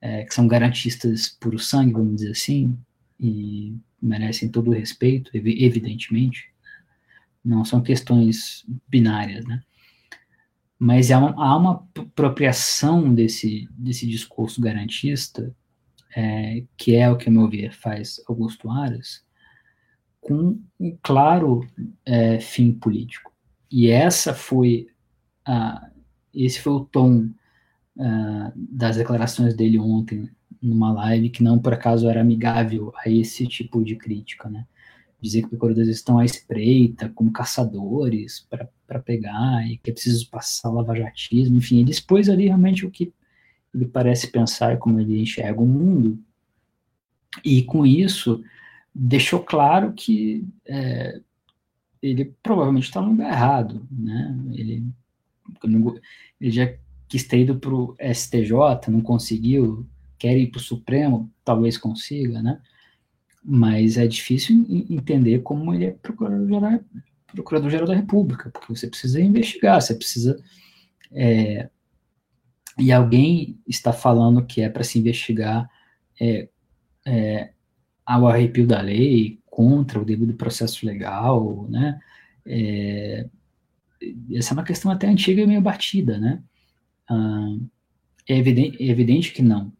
é, que são garantistas puro sangue, vamos dizer assim, e merecem todo o respeito, evidentemente. Não são questões binárias, né? Mas há uma, há uma apropriação desse, desse discurso garantista, é, que é o que, a meu ver, faz Augusto Aras, com um claro é, fim político. E essa foi a, esse foi o tom uh, das declarações dele ontem numa live que não por acaso era amigável a esse tipo de crítica, né? Dizer que procuradores estão à espreita como caçadores para pegar e que é preciso passar lavajatismo, enfim, ele expôs ali realmente o que ele parece pensar como ele enxerga o mundo. E com isso, deixou claro que é, ele provavelmente está no lugar errado, né? Ele, ele já quis ter ido para o STJ, não conseguiu, quer ir para o Supremo, talvez consiga, né? Mas é difícil entender como ele é procurador-geral procurador da República, porque você precisa investigar, você precisa. É, e alguém está falando que é para se investigar é, é, ao arrepio da lei, contra o devido processo legal, né? É, essa é uma questão até antiga e meio batida, né? Ah, é, evidente, é evidente que não.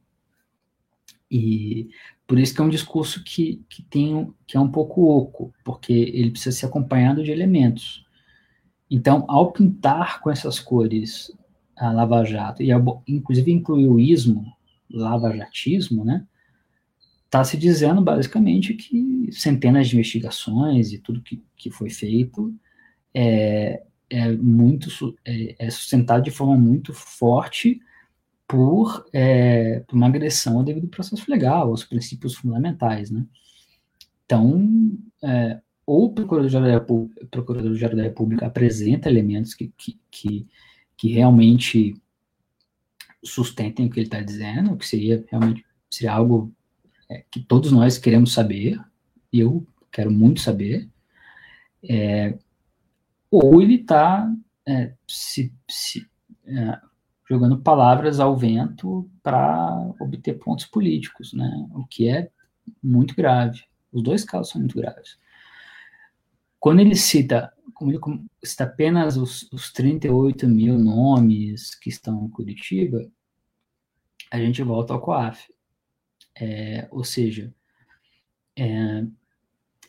E por isso que é um discurso que, que, tem, que é um pouco oco, porque ele precisa ser acompanhado de elementos. Então, ao pintar com essas cores a Lava Jato, e inclusive incluir o ismo, lavajatismo, né? Está se dizendo basicamente que centenas de investigações e tudo que, que foi feito é, é muito é, é sustentado de forma muito forte por, é, por uma agressão ao devido processo legal, aos princípios fundamentais, né? Então, é, ou o Procurador-Geral da, da República apresenta elementos que, que, que, que realmente sustentem o que ele está dizendo, que seria realmente seria algo é, que todos nós queremos saber, eu quero muito saber, é, ou ele está é, se, se é, jogando palavras ao vento para obter pontos políticos, né? O que é muito grave. Os dois casos são muito graves. Quando ele cita, como ele cita apenas os, os 38 mil nomes que estão em Curitiba, a gente volta ao COAF. É, ou seja, é,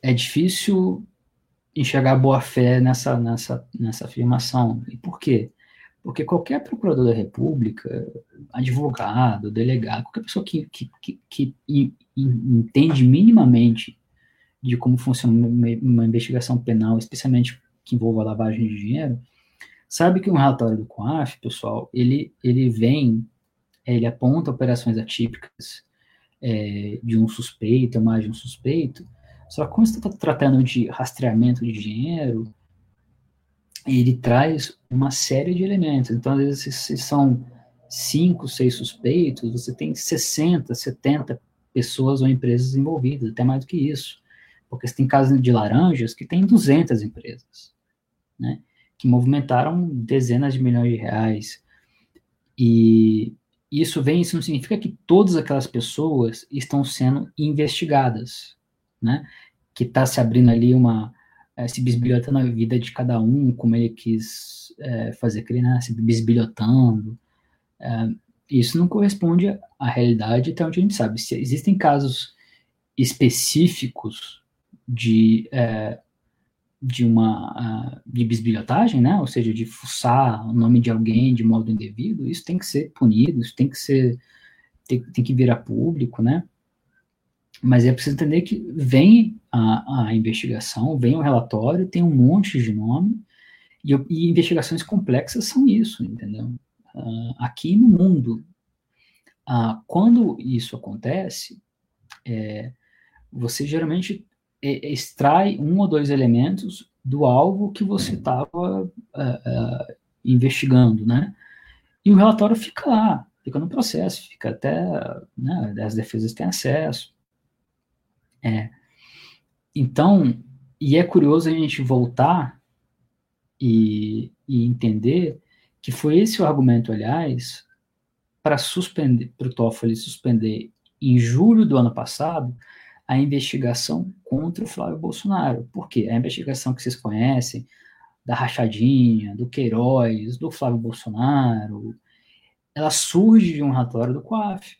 é difícil enxergar boa fé nessa, nessa, nessa afirmação. E por quê? Porque qualquer procurador da República, advogado, delegado, qualquer pessoa que, que, que, que entende minimamente de como funciona uma, investigação penal, especialmente que envolva lavagem de dinheiro, sabe que um relatório do COAF, pessoal, ele, ele vem, ele aponta operações atípicas, é, de um suspeito, mais de um suspeito, só que quando você está tratando de rastreamento de dinheiro, ele traz uma série de elementos. Então, às vezes, se são cinco, seis suspeitos, você tem 60, 70 pessoas ou empresas envolvidas, até mais do que isso. Porque você tem casos de laranjas que tem 200 empresas, né? Que movimentaram dezenas de milhões de reais. E isso vem, isso não significa que todas aquelas pessoas estão sendo investigadas, né? Que está se abrindo ali uma, é, se bisbilhotando a vida de cada um, como ele quis é, fazer criança, se bisbilhotando. É, isso não corresponde à realidade até onde a gente sabe. Se existem casos específicos de, é, de uma de bisbilhotagem, né? ou seja, de fuçar o nome de alguém de modo indevido, isso tem que ser punido, isso tem que ser tem, tem que virar público, né? Mas é preciso entender que vem a, a investigação, vem o relatório, tem um monte de nome, e, e investigações complexas são isso, entendeu? Uh, aqui no mundo, uh, quando isso acontece, é, você geralmente extrai um ou dois elementos do alvo que você estava uh, uh, investigando, né? E o relatório fica lá, fica no processo, fica até, né, as defesas têm acesso. É. Então, e é curioso a gente voltar e, e entender que foi esse o argumento, aliás, para suspender, para o Toffoli suspender em julho do ano passado a investigação contra o Flávio Bolsonaro. Por quê? A investigação que vocês conhecem, da rachadinha, do Queiroz, do Flávio Bolsonaro, ela surge de um relatório do COAF,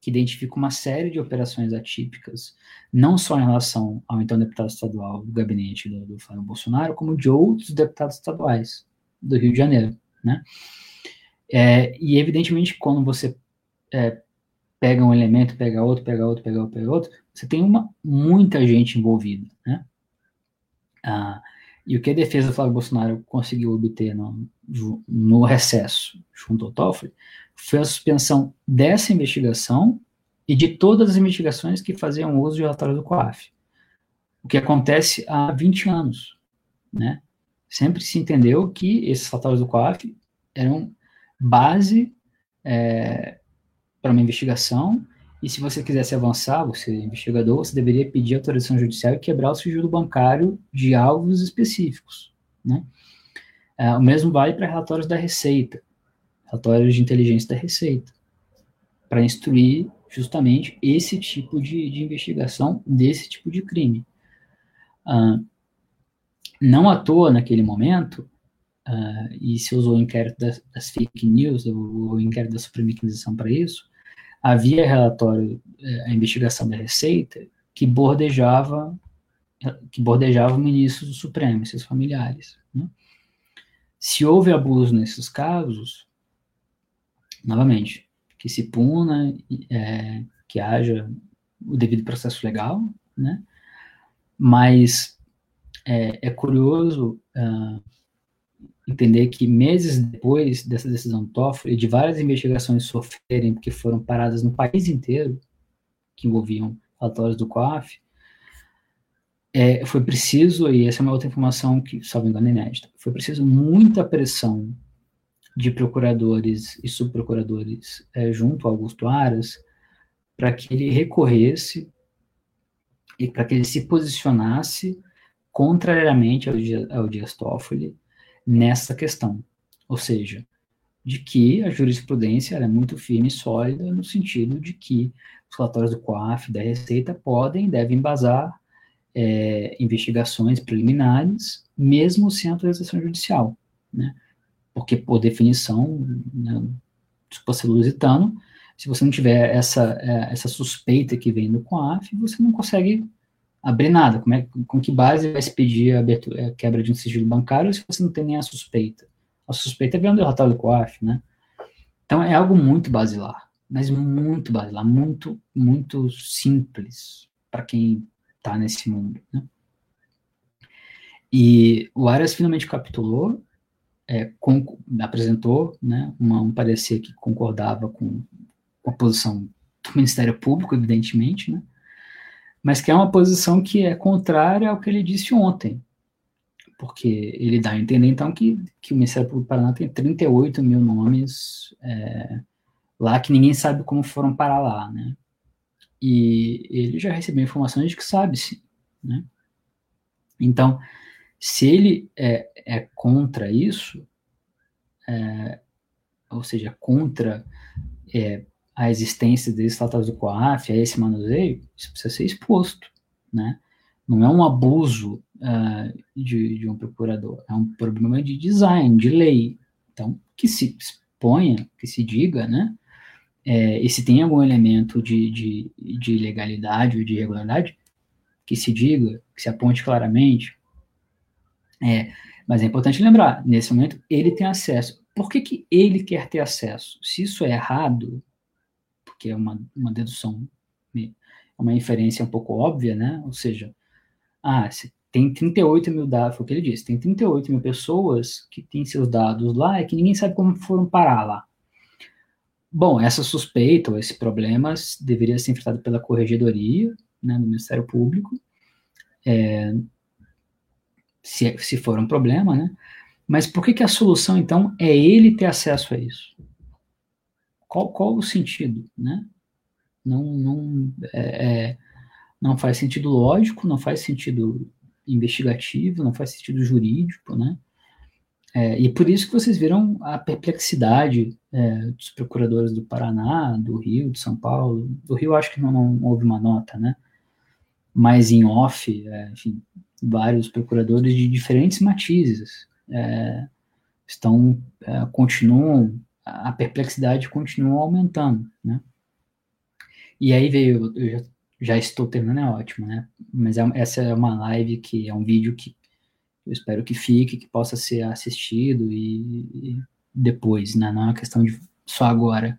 que identifica uma série de operações atípicas, não só em relação ao então deputado estadual do gabinete do, do Flávio Bolsonaro, como de outros deputados estaduais do Rio de Janeiro, né? É, e evidentemente quando você é, pega um elemento, pega outro, pega outro, pega outro, pega outro, você tem uma, muita gente envolvida, né? Ah, e o que a defesa do Flávio Bolsonaro conseguiu obter no, no recesso junto ao Toffoli foi a suspensão dessa investigação e de todas as investigações que faziam uso de relatório do COAF. O que acontece há 20 anos, né? Sempre se entendeu que esses relatórios do COAF eram base é, para uma investigação, e se você quisesse avançar, você é investigador, você deveria pedir autorização judicial e quebrar o sigilo bancário de alvos específicos. Né? É, o mesmo vale para relatórios da Receita, relatórios de inteligência da Receita, para instruir justamente esse tipo de, de, investigação desse tipo de crime. Ah, não à toa, naquele momento, ah, e se usou o inquérito das, das fake news, o, o inquérito da Suprema Inquisição para isso, havia relatório, eh, a investigação da Receita, que bordejava que bordejava o ministro do Supremo e seus familiares. Né? Se houve abuso nesses casos, novamente, que se puna, é, que haja o devido processo legal, né? Mas é, é curioso uh, entender que meses depois dessa decisão Toffoli, de várias investigações sofrerem, porque foram paradas no país inteiro, que envolviam relatórios do COAF, é, foi preciso, e essa é uma outra informação que, salvo engano, é inédita, foi preciso muita pressão de procuradores e subprocuradores é, junto a Augusto Aras para que ele recorresse e para que ele se posicionasse contrariamente ao, ao Dias Toffoli nessa questão. Ou seja, de que a jurisprudência é muito firme e sólida no sentido de que os relatórios do COAF da Receita podem e devem embasar é, investigações preliminares, mesmo sem autorização judicial, né? Porque, por definição, né, se você lusitano, se você não tiver essa, é, essa suspeita que vem do COAF, você não consegue abrir nada. Como é, com que base vai se pedir a, abertura, a quebra de um sigilo bancário se você não tem nem a suspeita? A suspeita é vendo o relatório do COAF, né? Então é algo muito basilar, mas muito basilar, muito, muito simples para quem está nesse mundo, né? E o Arias finalmente capitulou, é, com, apresentou né, uma, um parecer que concordava com, com a posição do Ministério Público, evidentemente, né? Mas que é uma posição que é contrária ao que ele disse ontem, porque ele dá a entender, então, que, que o Ministério Público do Paraná tem 38 mil nomes é, lá que ninguém sabe como foram parar lá, né? E ele já recebeu informações de que sabe, sim, né? Então, se ele é, é contra isso, é, ou seja, contra é, a existência desses tratados do COAF, a esse manuseio, isso precisa ser exposto, né? Não é um abuso uh, de, de, um procurador, é um problema de design, de lei. Então, que se exponha, que se diga, né? é, e se tem algum elemento de, de, de ilegalidade ou de irregularidade, que se diga, que se aponte claramente. É, mas é importante lembrar, nesse momento, ele tem acesso. Por que, que ele quer ter acesso? Se isso é errado, porque é uma, uma dedução, uma inferência um pouco óbvia, né? Ou seja, ah, tem 38 mil dados, foi o que ele disse, tem 38 mil pessoas que têm seus dados lá e que ninguém sabe como foram parar lá. Bom, essa suspeita ou esse problema deveria ser enfrentado pela corregedoria, né, no Ministério Público, é, se, se for um problema, né? Mas por que, que a solução, então, é ele ter acesso a isso? Qual, qual o sentido, né? Não, não, é, é não faz sentido lógico, não faz sentido investigativo, não faz sentido jurídico, né? É, e por isso que vocês viram a perplexidade é, dos procuradores do Paraná, do Rio, de São Paulo. Do Rio acho que não, não houve uma nota, né? Mas em off, é, enfim, vários procuradores de diferentes matizes é, estão, é, continuam, a perplexidade continua aumentando, né? E aí veio, eu já, já estou terminando, é ótimo, né? Mas é, essa é uma live que é um vídeo que eu espero que fique, que possa ser assistido e, e depois, né? Não é uma questão de só agora.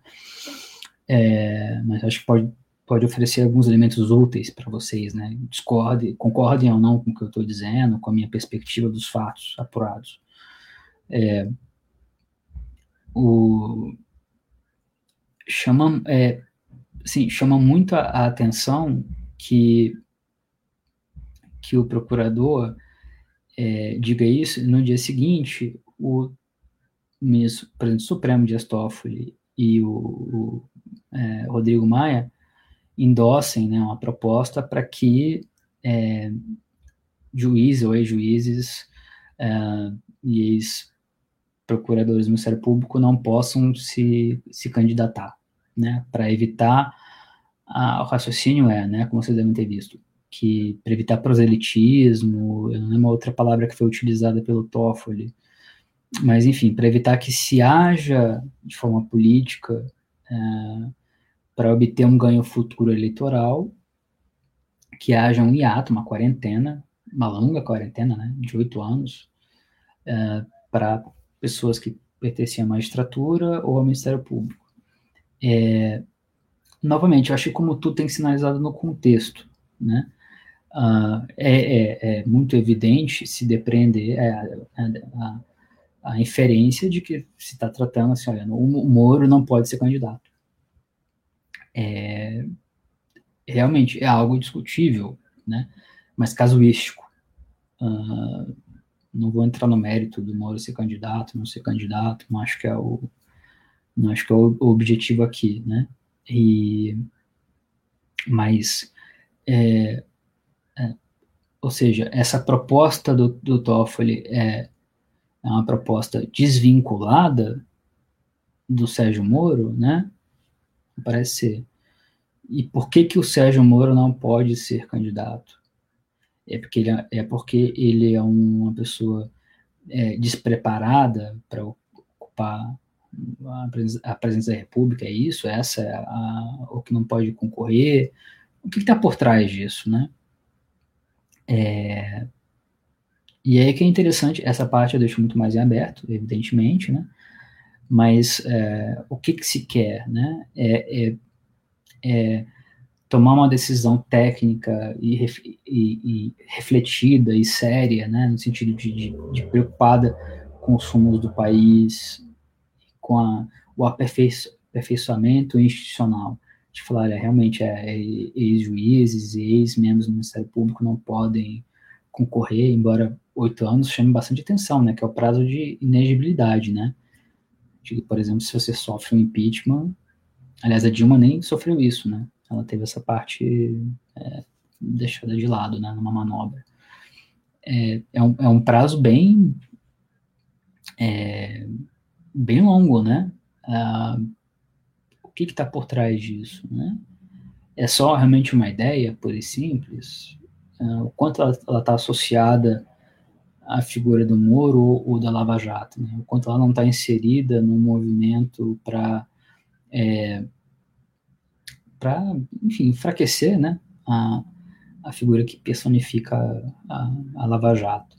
É, mas acho que pode, pode oferecer alguns elementos úteis para vocês, né? Discordem, concordem ou não com o que eu estou dizendo, com a minha perspectiva dos fatos apurados. É, o, chama, é, assim, chama muito a, a atenção que, que o procurador é, diga isso, no dia seguinte, o ministro, presidente supremo Dias Toffoli e o, o é, Rodrigo Maia endossem né, uma proposta para que é, juízes ou ex-juízes é, e ex-procuradores do Ministério Público não possam se, se candidatar, né, para evitar, a, o raciocínio é, né, como vocês devem ter visto, que para evitar proselitismo, eu não lembro outra palavra que foi utilizada pelo Toffoli, mas enfim, para evitar que se haja de forma política é, para obter um ganho futuro eleitoral, que haja um hiato, uma quarentena, uma longa quarentena, né, de oito anos, é, para pessoas que pertenciam à magistratura ou ao Ministério Público. É, novamente, eu acho que como tudo tem sinalizado no contexto, né, uh, é, é, é, muito evidente se depreender é, a, a, a, inferência de que se está tratando assim, olha, o Moro não pode ser candidato. É, realmente é algo discutível, né? Mas casuístico. Uh, não vou entrar no mérito do Moro ser candidato, não ser candidato, não acho que é o, não acho que é o, objetivo aqui, né? E, mas é, ou seja, essa proposta do, do Toffoli é, é uma proposta desvinculada do Sérgio Moro, né? Parece ser. E por que que o Sérgio Moro não pode ser candidato? É porque ele é, é porque ele é uma pessoa é, despreparada para ocupar a presidência da República, é isso? Essa é a, o que não pode concorrer? O que está por trás disso, né? É, e aí que é interessante, essa parte eu deixo muito mais em aberto, evidentemente, né? Mas é, o que, que se quer, né? É, é, é tomar uma decisão técnica e, e, e, refletida e séria, né? No sentido de, de, de preocupada com os rumos do país, com a, o aperfeiçoamento institucional de falar, olha, realmente é, é, ex-juízes e ex-membros do Ministério Público não podem concorrer, embora oito anos chame bastante atenção, né, que é o prazo de inegibilidade, né, de, por exemplo, se você sofre um impeachment, aliás, a Dilma nem sofreu isso, né, ela teve essa parte é, deixada de lado, né, numa manobra. É, é, um, é um prazo bem é, bem longo, né, uh, que está por trás disso, né? É só realmente uma ideia, pura e simples? Uh, o quanto ela está associada à figura do Moro ou, ou da Lava Jato, né? O quanto ela não está inserida no movimento para é, enfim, enfraquecer né, a, a figura que personifica a, a Lava Jato.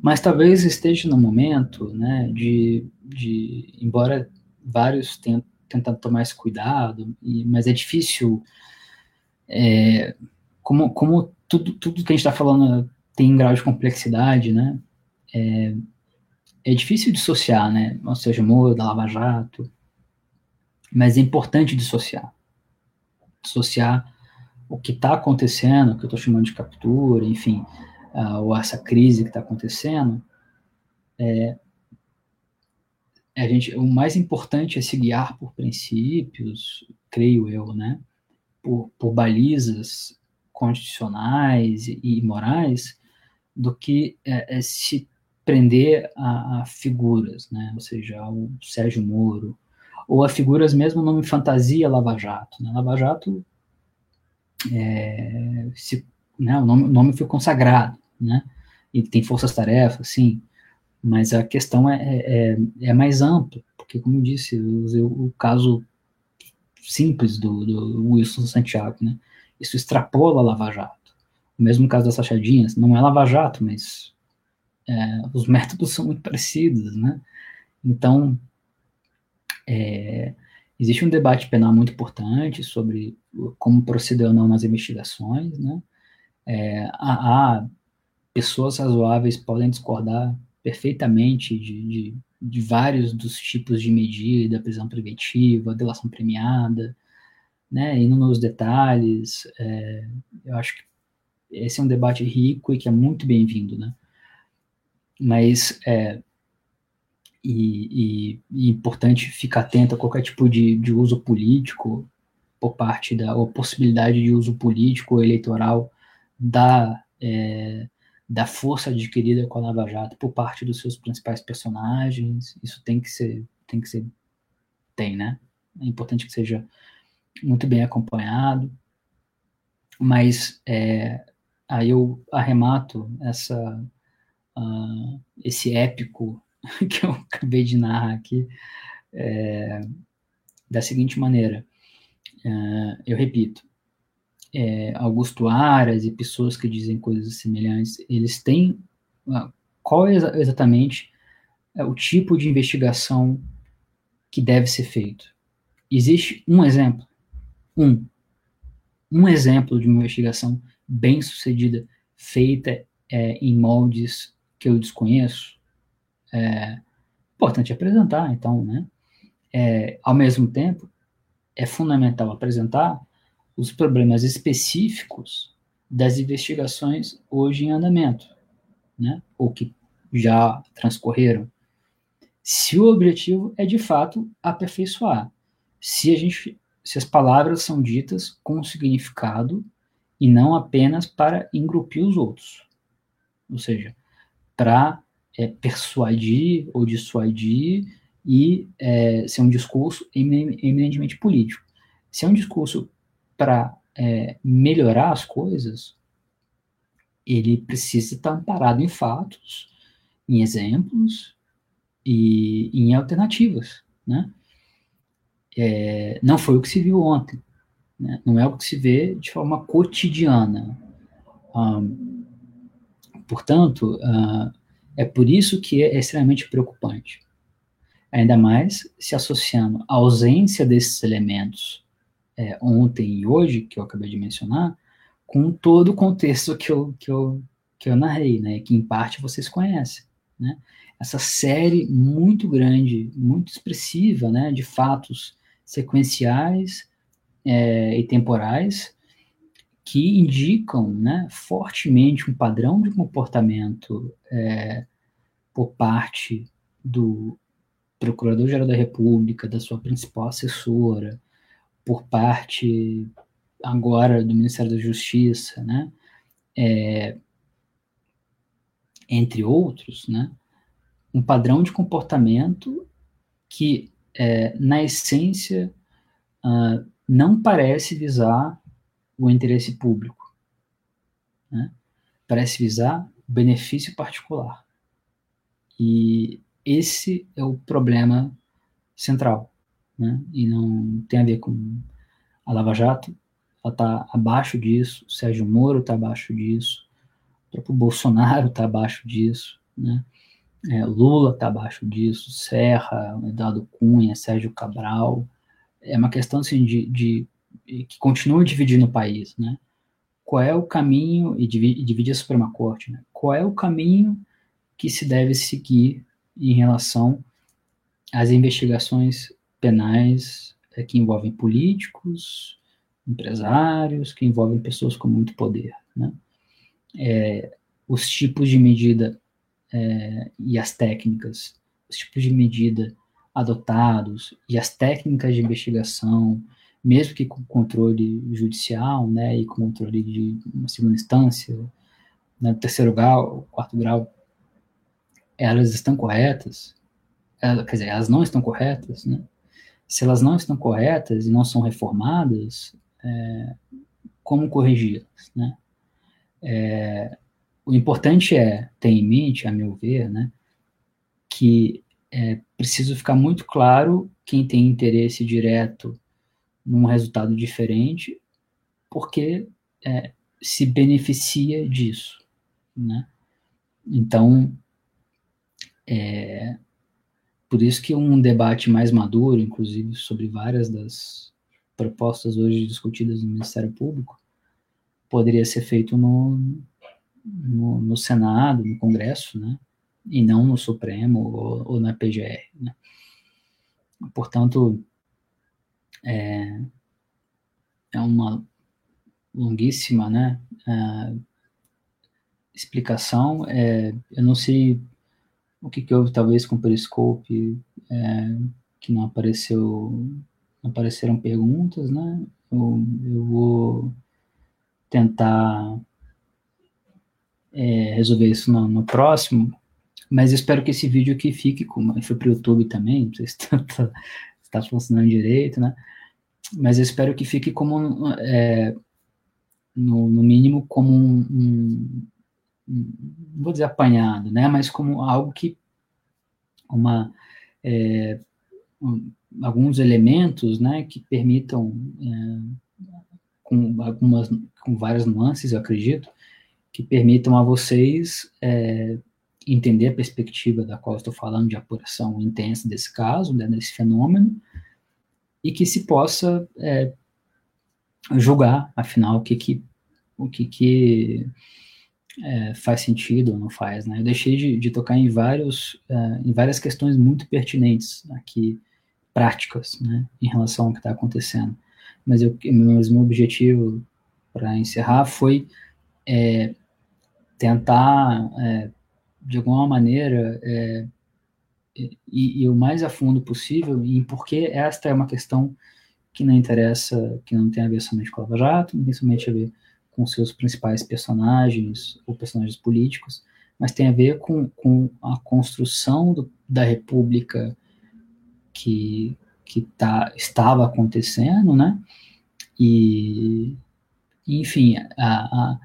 Mas talvez esteja no momento né, de, de, embora vários tenham tentado tomar esse cuidado, e, mas é difícil, é, como, como tudo, tudo que a gente está falando tem um grau de complexidade, né, é, é difícil dissociar, né, ou seja, Moro, da Lava Jato, mas é importante dissociar. Dissociar o que está acontecendo, que eu estou chamando de captura, enfim, uh, ou essa crise que está acontecendo, é, a gente, o mais importante é se guiar por princípios, creio eu, né, por, por balizas constitucionais e, e morais, do que é, é se prender a, a, figuras, né, ou seja, o Sérgio Moro, ou a figuras mesmo nome fantasia Lava Jato. Né? Lava Jato é, se, né, o, nome, nome foi consagrado, né? E tem forças-tarefas, sim, mas a questão é, é, é, mais ampla, porque, como eu disse, eu usei o caso simples do, do Wilson Santiago, né? Isso extrapola a Lava Jato. O mesmo caso das Sachadinhas, não é Lava Jato, mas é, os métodos são muito parecidos, né? Então, é, existe um debate penal muito importante sobre como proceder ou não nas investigações, né? É, há, pessoas razoáveis podem discordar perfeitamente de, de, de, vários dos tipos de medida, prisão preventiva, delação premiada, né? Indo nos detalhes, é, eu acho que esse é um debate rico e que é muito bem-vindo, né? Mas é, e, e, importante ficar atento a qualquer tipo de, de uso político por parte da ou possibilidade de uso político ou eleitoral da, é, da força adquirida com a Lava Jato por parte dos seus principais personagens. Isso tem que ser, tem que ser, tem, né? É importante que seja muito bem acompanhado. Mas é, aí eu arremato essa, uh, esse épico que eu acabei de narrar aqui é, da seguinte maneira. Uh, eu repito, é, Augusto Aras e pessoas que dizem coisas semelhantes, eles têm uh, qual é exatamente é, o tipo de investigação que deve ser feito. Existe um exemplo, um, um exemplo de uma investigação bem sucedida feita é, em moldes que eu desconheço. É importante apresentar, então, né? É, ao mesmo tempo, é fundamental apresentar os problemas específicos das investigações hoje em andamento, né, ou que já transcorreram. Se o objetivo é de fato aperfeiçoar, se a gente, se as palavras são ditas com significado e não apenas para engrupir os outros, ou seja, para é, persuadir ou dissuadir e é, ser um discurso eminentemente político. Se é um discurso para é, melhorar as coisas, ele precisa estar amparado em fatos, em exemplos e em alternativas, né? É, não foi o que se viu ontem, né? não é o que se vê de forma cotidiana. Um, portanto, uh, é por isso que é extremamente preocupante ainda mais se associando à ausência desses elementos é, ontem e hoje, que eu acabei de mencionar, com todo o contexto que eu, que eu, que eu narrei, né, que em parte vocês conhecem. Né? Essa série muito grande, muito expressiva né, de fatos sequenciais é, e temporais que indicam né, fortemente um padrão de comportamento é, por parte do, Procurador-Geral da República, da sua principal assessora, por parte agora do Ministério da Justiça, né? É, entre outros, né? Um padrão de comportamento que, é, na essência, uh, não parece visar o interesse público, né? Parece visar benefício particular. E esse é o problema central, né? E não tem a ver com a Lava Jato, ela está abaixo disso, Sérgio Moro está abaixo disso, o próprio Bolsonaro está abaixo disso, né? É, Lula está abaixo disso, Serra, Eduardo Cunha, Sérgio Cabral. É uma questão assim, de, de que continua dividindo o país, né? Qual é o caminho, e divide, divide a Suprema Corte, né? Qual é o caminho que se deve seguir em relação às investigações penais é, que envolvem políticos, empresários, que envolvem pessoas com muito poder, né? É, os tipos de medida é, e as técnicas, os tipos de medida adotados e as técnicas de investigação, mesmo que com controle judicial, né, e com controle de uma segunda instância, né, terceiro grau, quarto grau, elas estão corretas, elas, quer dizer, elas não estão corretas, né? Se elas não estão corretas e não são reformadas, é, como corrigi-las, né? É, o importante é ter em mente, a meu ver, né, que é preciso ficar muito claro quem tem interesse direto num resultado diferente, porque é, se beneficia disso, né? Então, é, por isso que um debate mais maduro, inclusive sobre várias das propostas hoje discutidas no Ministério Público, poderia ser feito no, no, no, Senado, no Congresso, né? E não no Supremo ou, ou na PGR, né? Portanto, é, é uma longuíssima, né? É, explicação. É, eu não sei o que, que houve, talvez, com o Periscope, é, que não apareceu, não apareceram perguntas, né? Eu, eu vou tentar é, resolver isso no, no, próximo, mas espero que esse vídeo aqui fique, como foi para o YouTube também, não sei se está, tá, tá funcionando direito, né? Mas eu espero que fique como, é, no, no, mínimo, como um, um, vou dizer apanhado, né? Mas como algo que, uma, é, um, alguns elementos, né? Que permitam, é, com algumas, com várias nuances, eu acredito, que permitam a vocês é, entender a perspectiva da qual estou falando de apuração intensa desse caso, né, desse fenômeno, e que se possa é, julgar, afinal, o que que, o que, que é, faz sentido ou não faz. Né? Eu deixei de, de tocar em, vários, é, em várias questões muito pertinentes aqui, práticas, né, em relação ao que está acontecendo. Mas, eu, mas meu objetivo para encerrar foi é, tentar, é, de alguma maneira, é, e, e, o mais a fundo possível em porque esta é uma questão que não interessa, que não tem a ver somente com a Lava Jato, não tem somente a ver com seus principais personagens ou personagens políticos, mas tem a ver com, com a construção do, da república que, que tá, estava acontecendo, né? E, enfim, a, a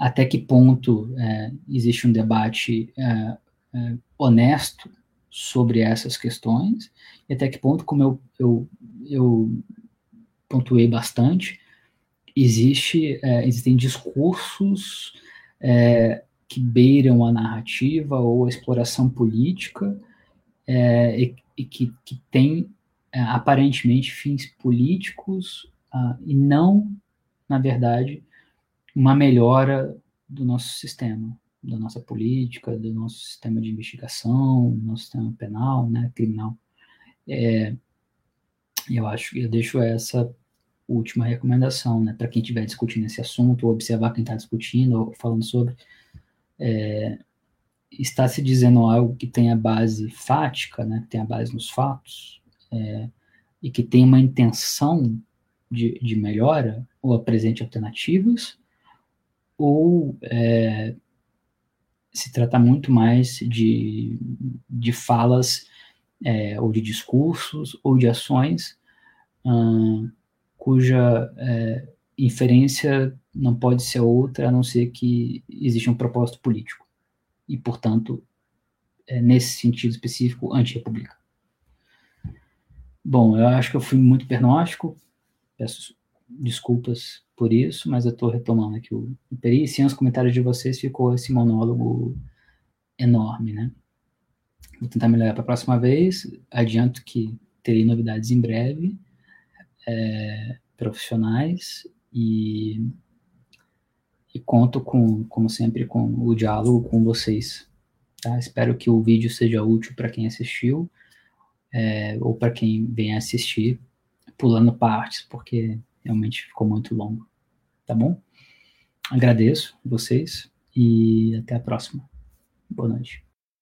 até que ponto é, existe um debate é, é, honesto sobre essas questões, e até que ponto, como eu, eu, eu pontuei bastante, existe, é, existem discursos é, que beiram a narrativa ou a exploração política é, e, e, que, que têm aparentemente fins políticos uh, e não, na verdade, uma melhora do nosso sistema, da nossa política, do nosso sistema de investigação, do nosso sistema penal, né, criminal. É, eu acho que eu deixo essa última recomendação, né, para quem estiver discutindo esse assunto, ou observar quem está discutindo, ou falando sobre, é, está se dizendo algo que tem a base fática, né, que tem a base nos fatos, é, e que tem uma intenção de, de melhora, ou apresente alternativas, ou é, se trata muito mais de, de falas é, ou de discursos ou de ações hum, cuja é, inferência não pode ser outra a não ser que existe um propósito político e, portanto, é, nesse sentido específico, anti-republicano. Bom, eu acho que eu fui muito pernóstico, peço desculpas por isso, mas eu estou retomando aqui o, PERI, sem os comentários de vocês ficou esse monólogo enorme, né? Vou tentar melhorar para a próxima vez, adianto que terei novidades em breve, é, profissionais, e, e conto com, como sempre, com o diálogo com vocês. Tá? Espero que o vídeo seja útil para quem assistiu, é, ou para quem vem assistir, pulando partes, porque realmente ficou muito longo. Tá bom? Agradeço vocês e até a próxima. Boa noite.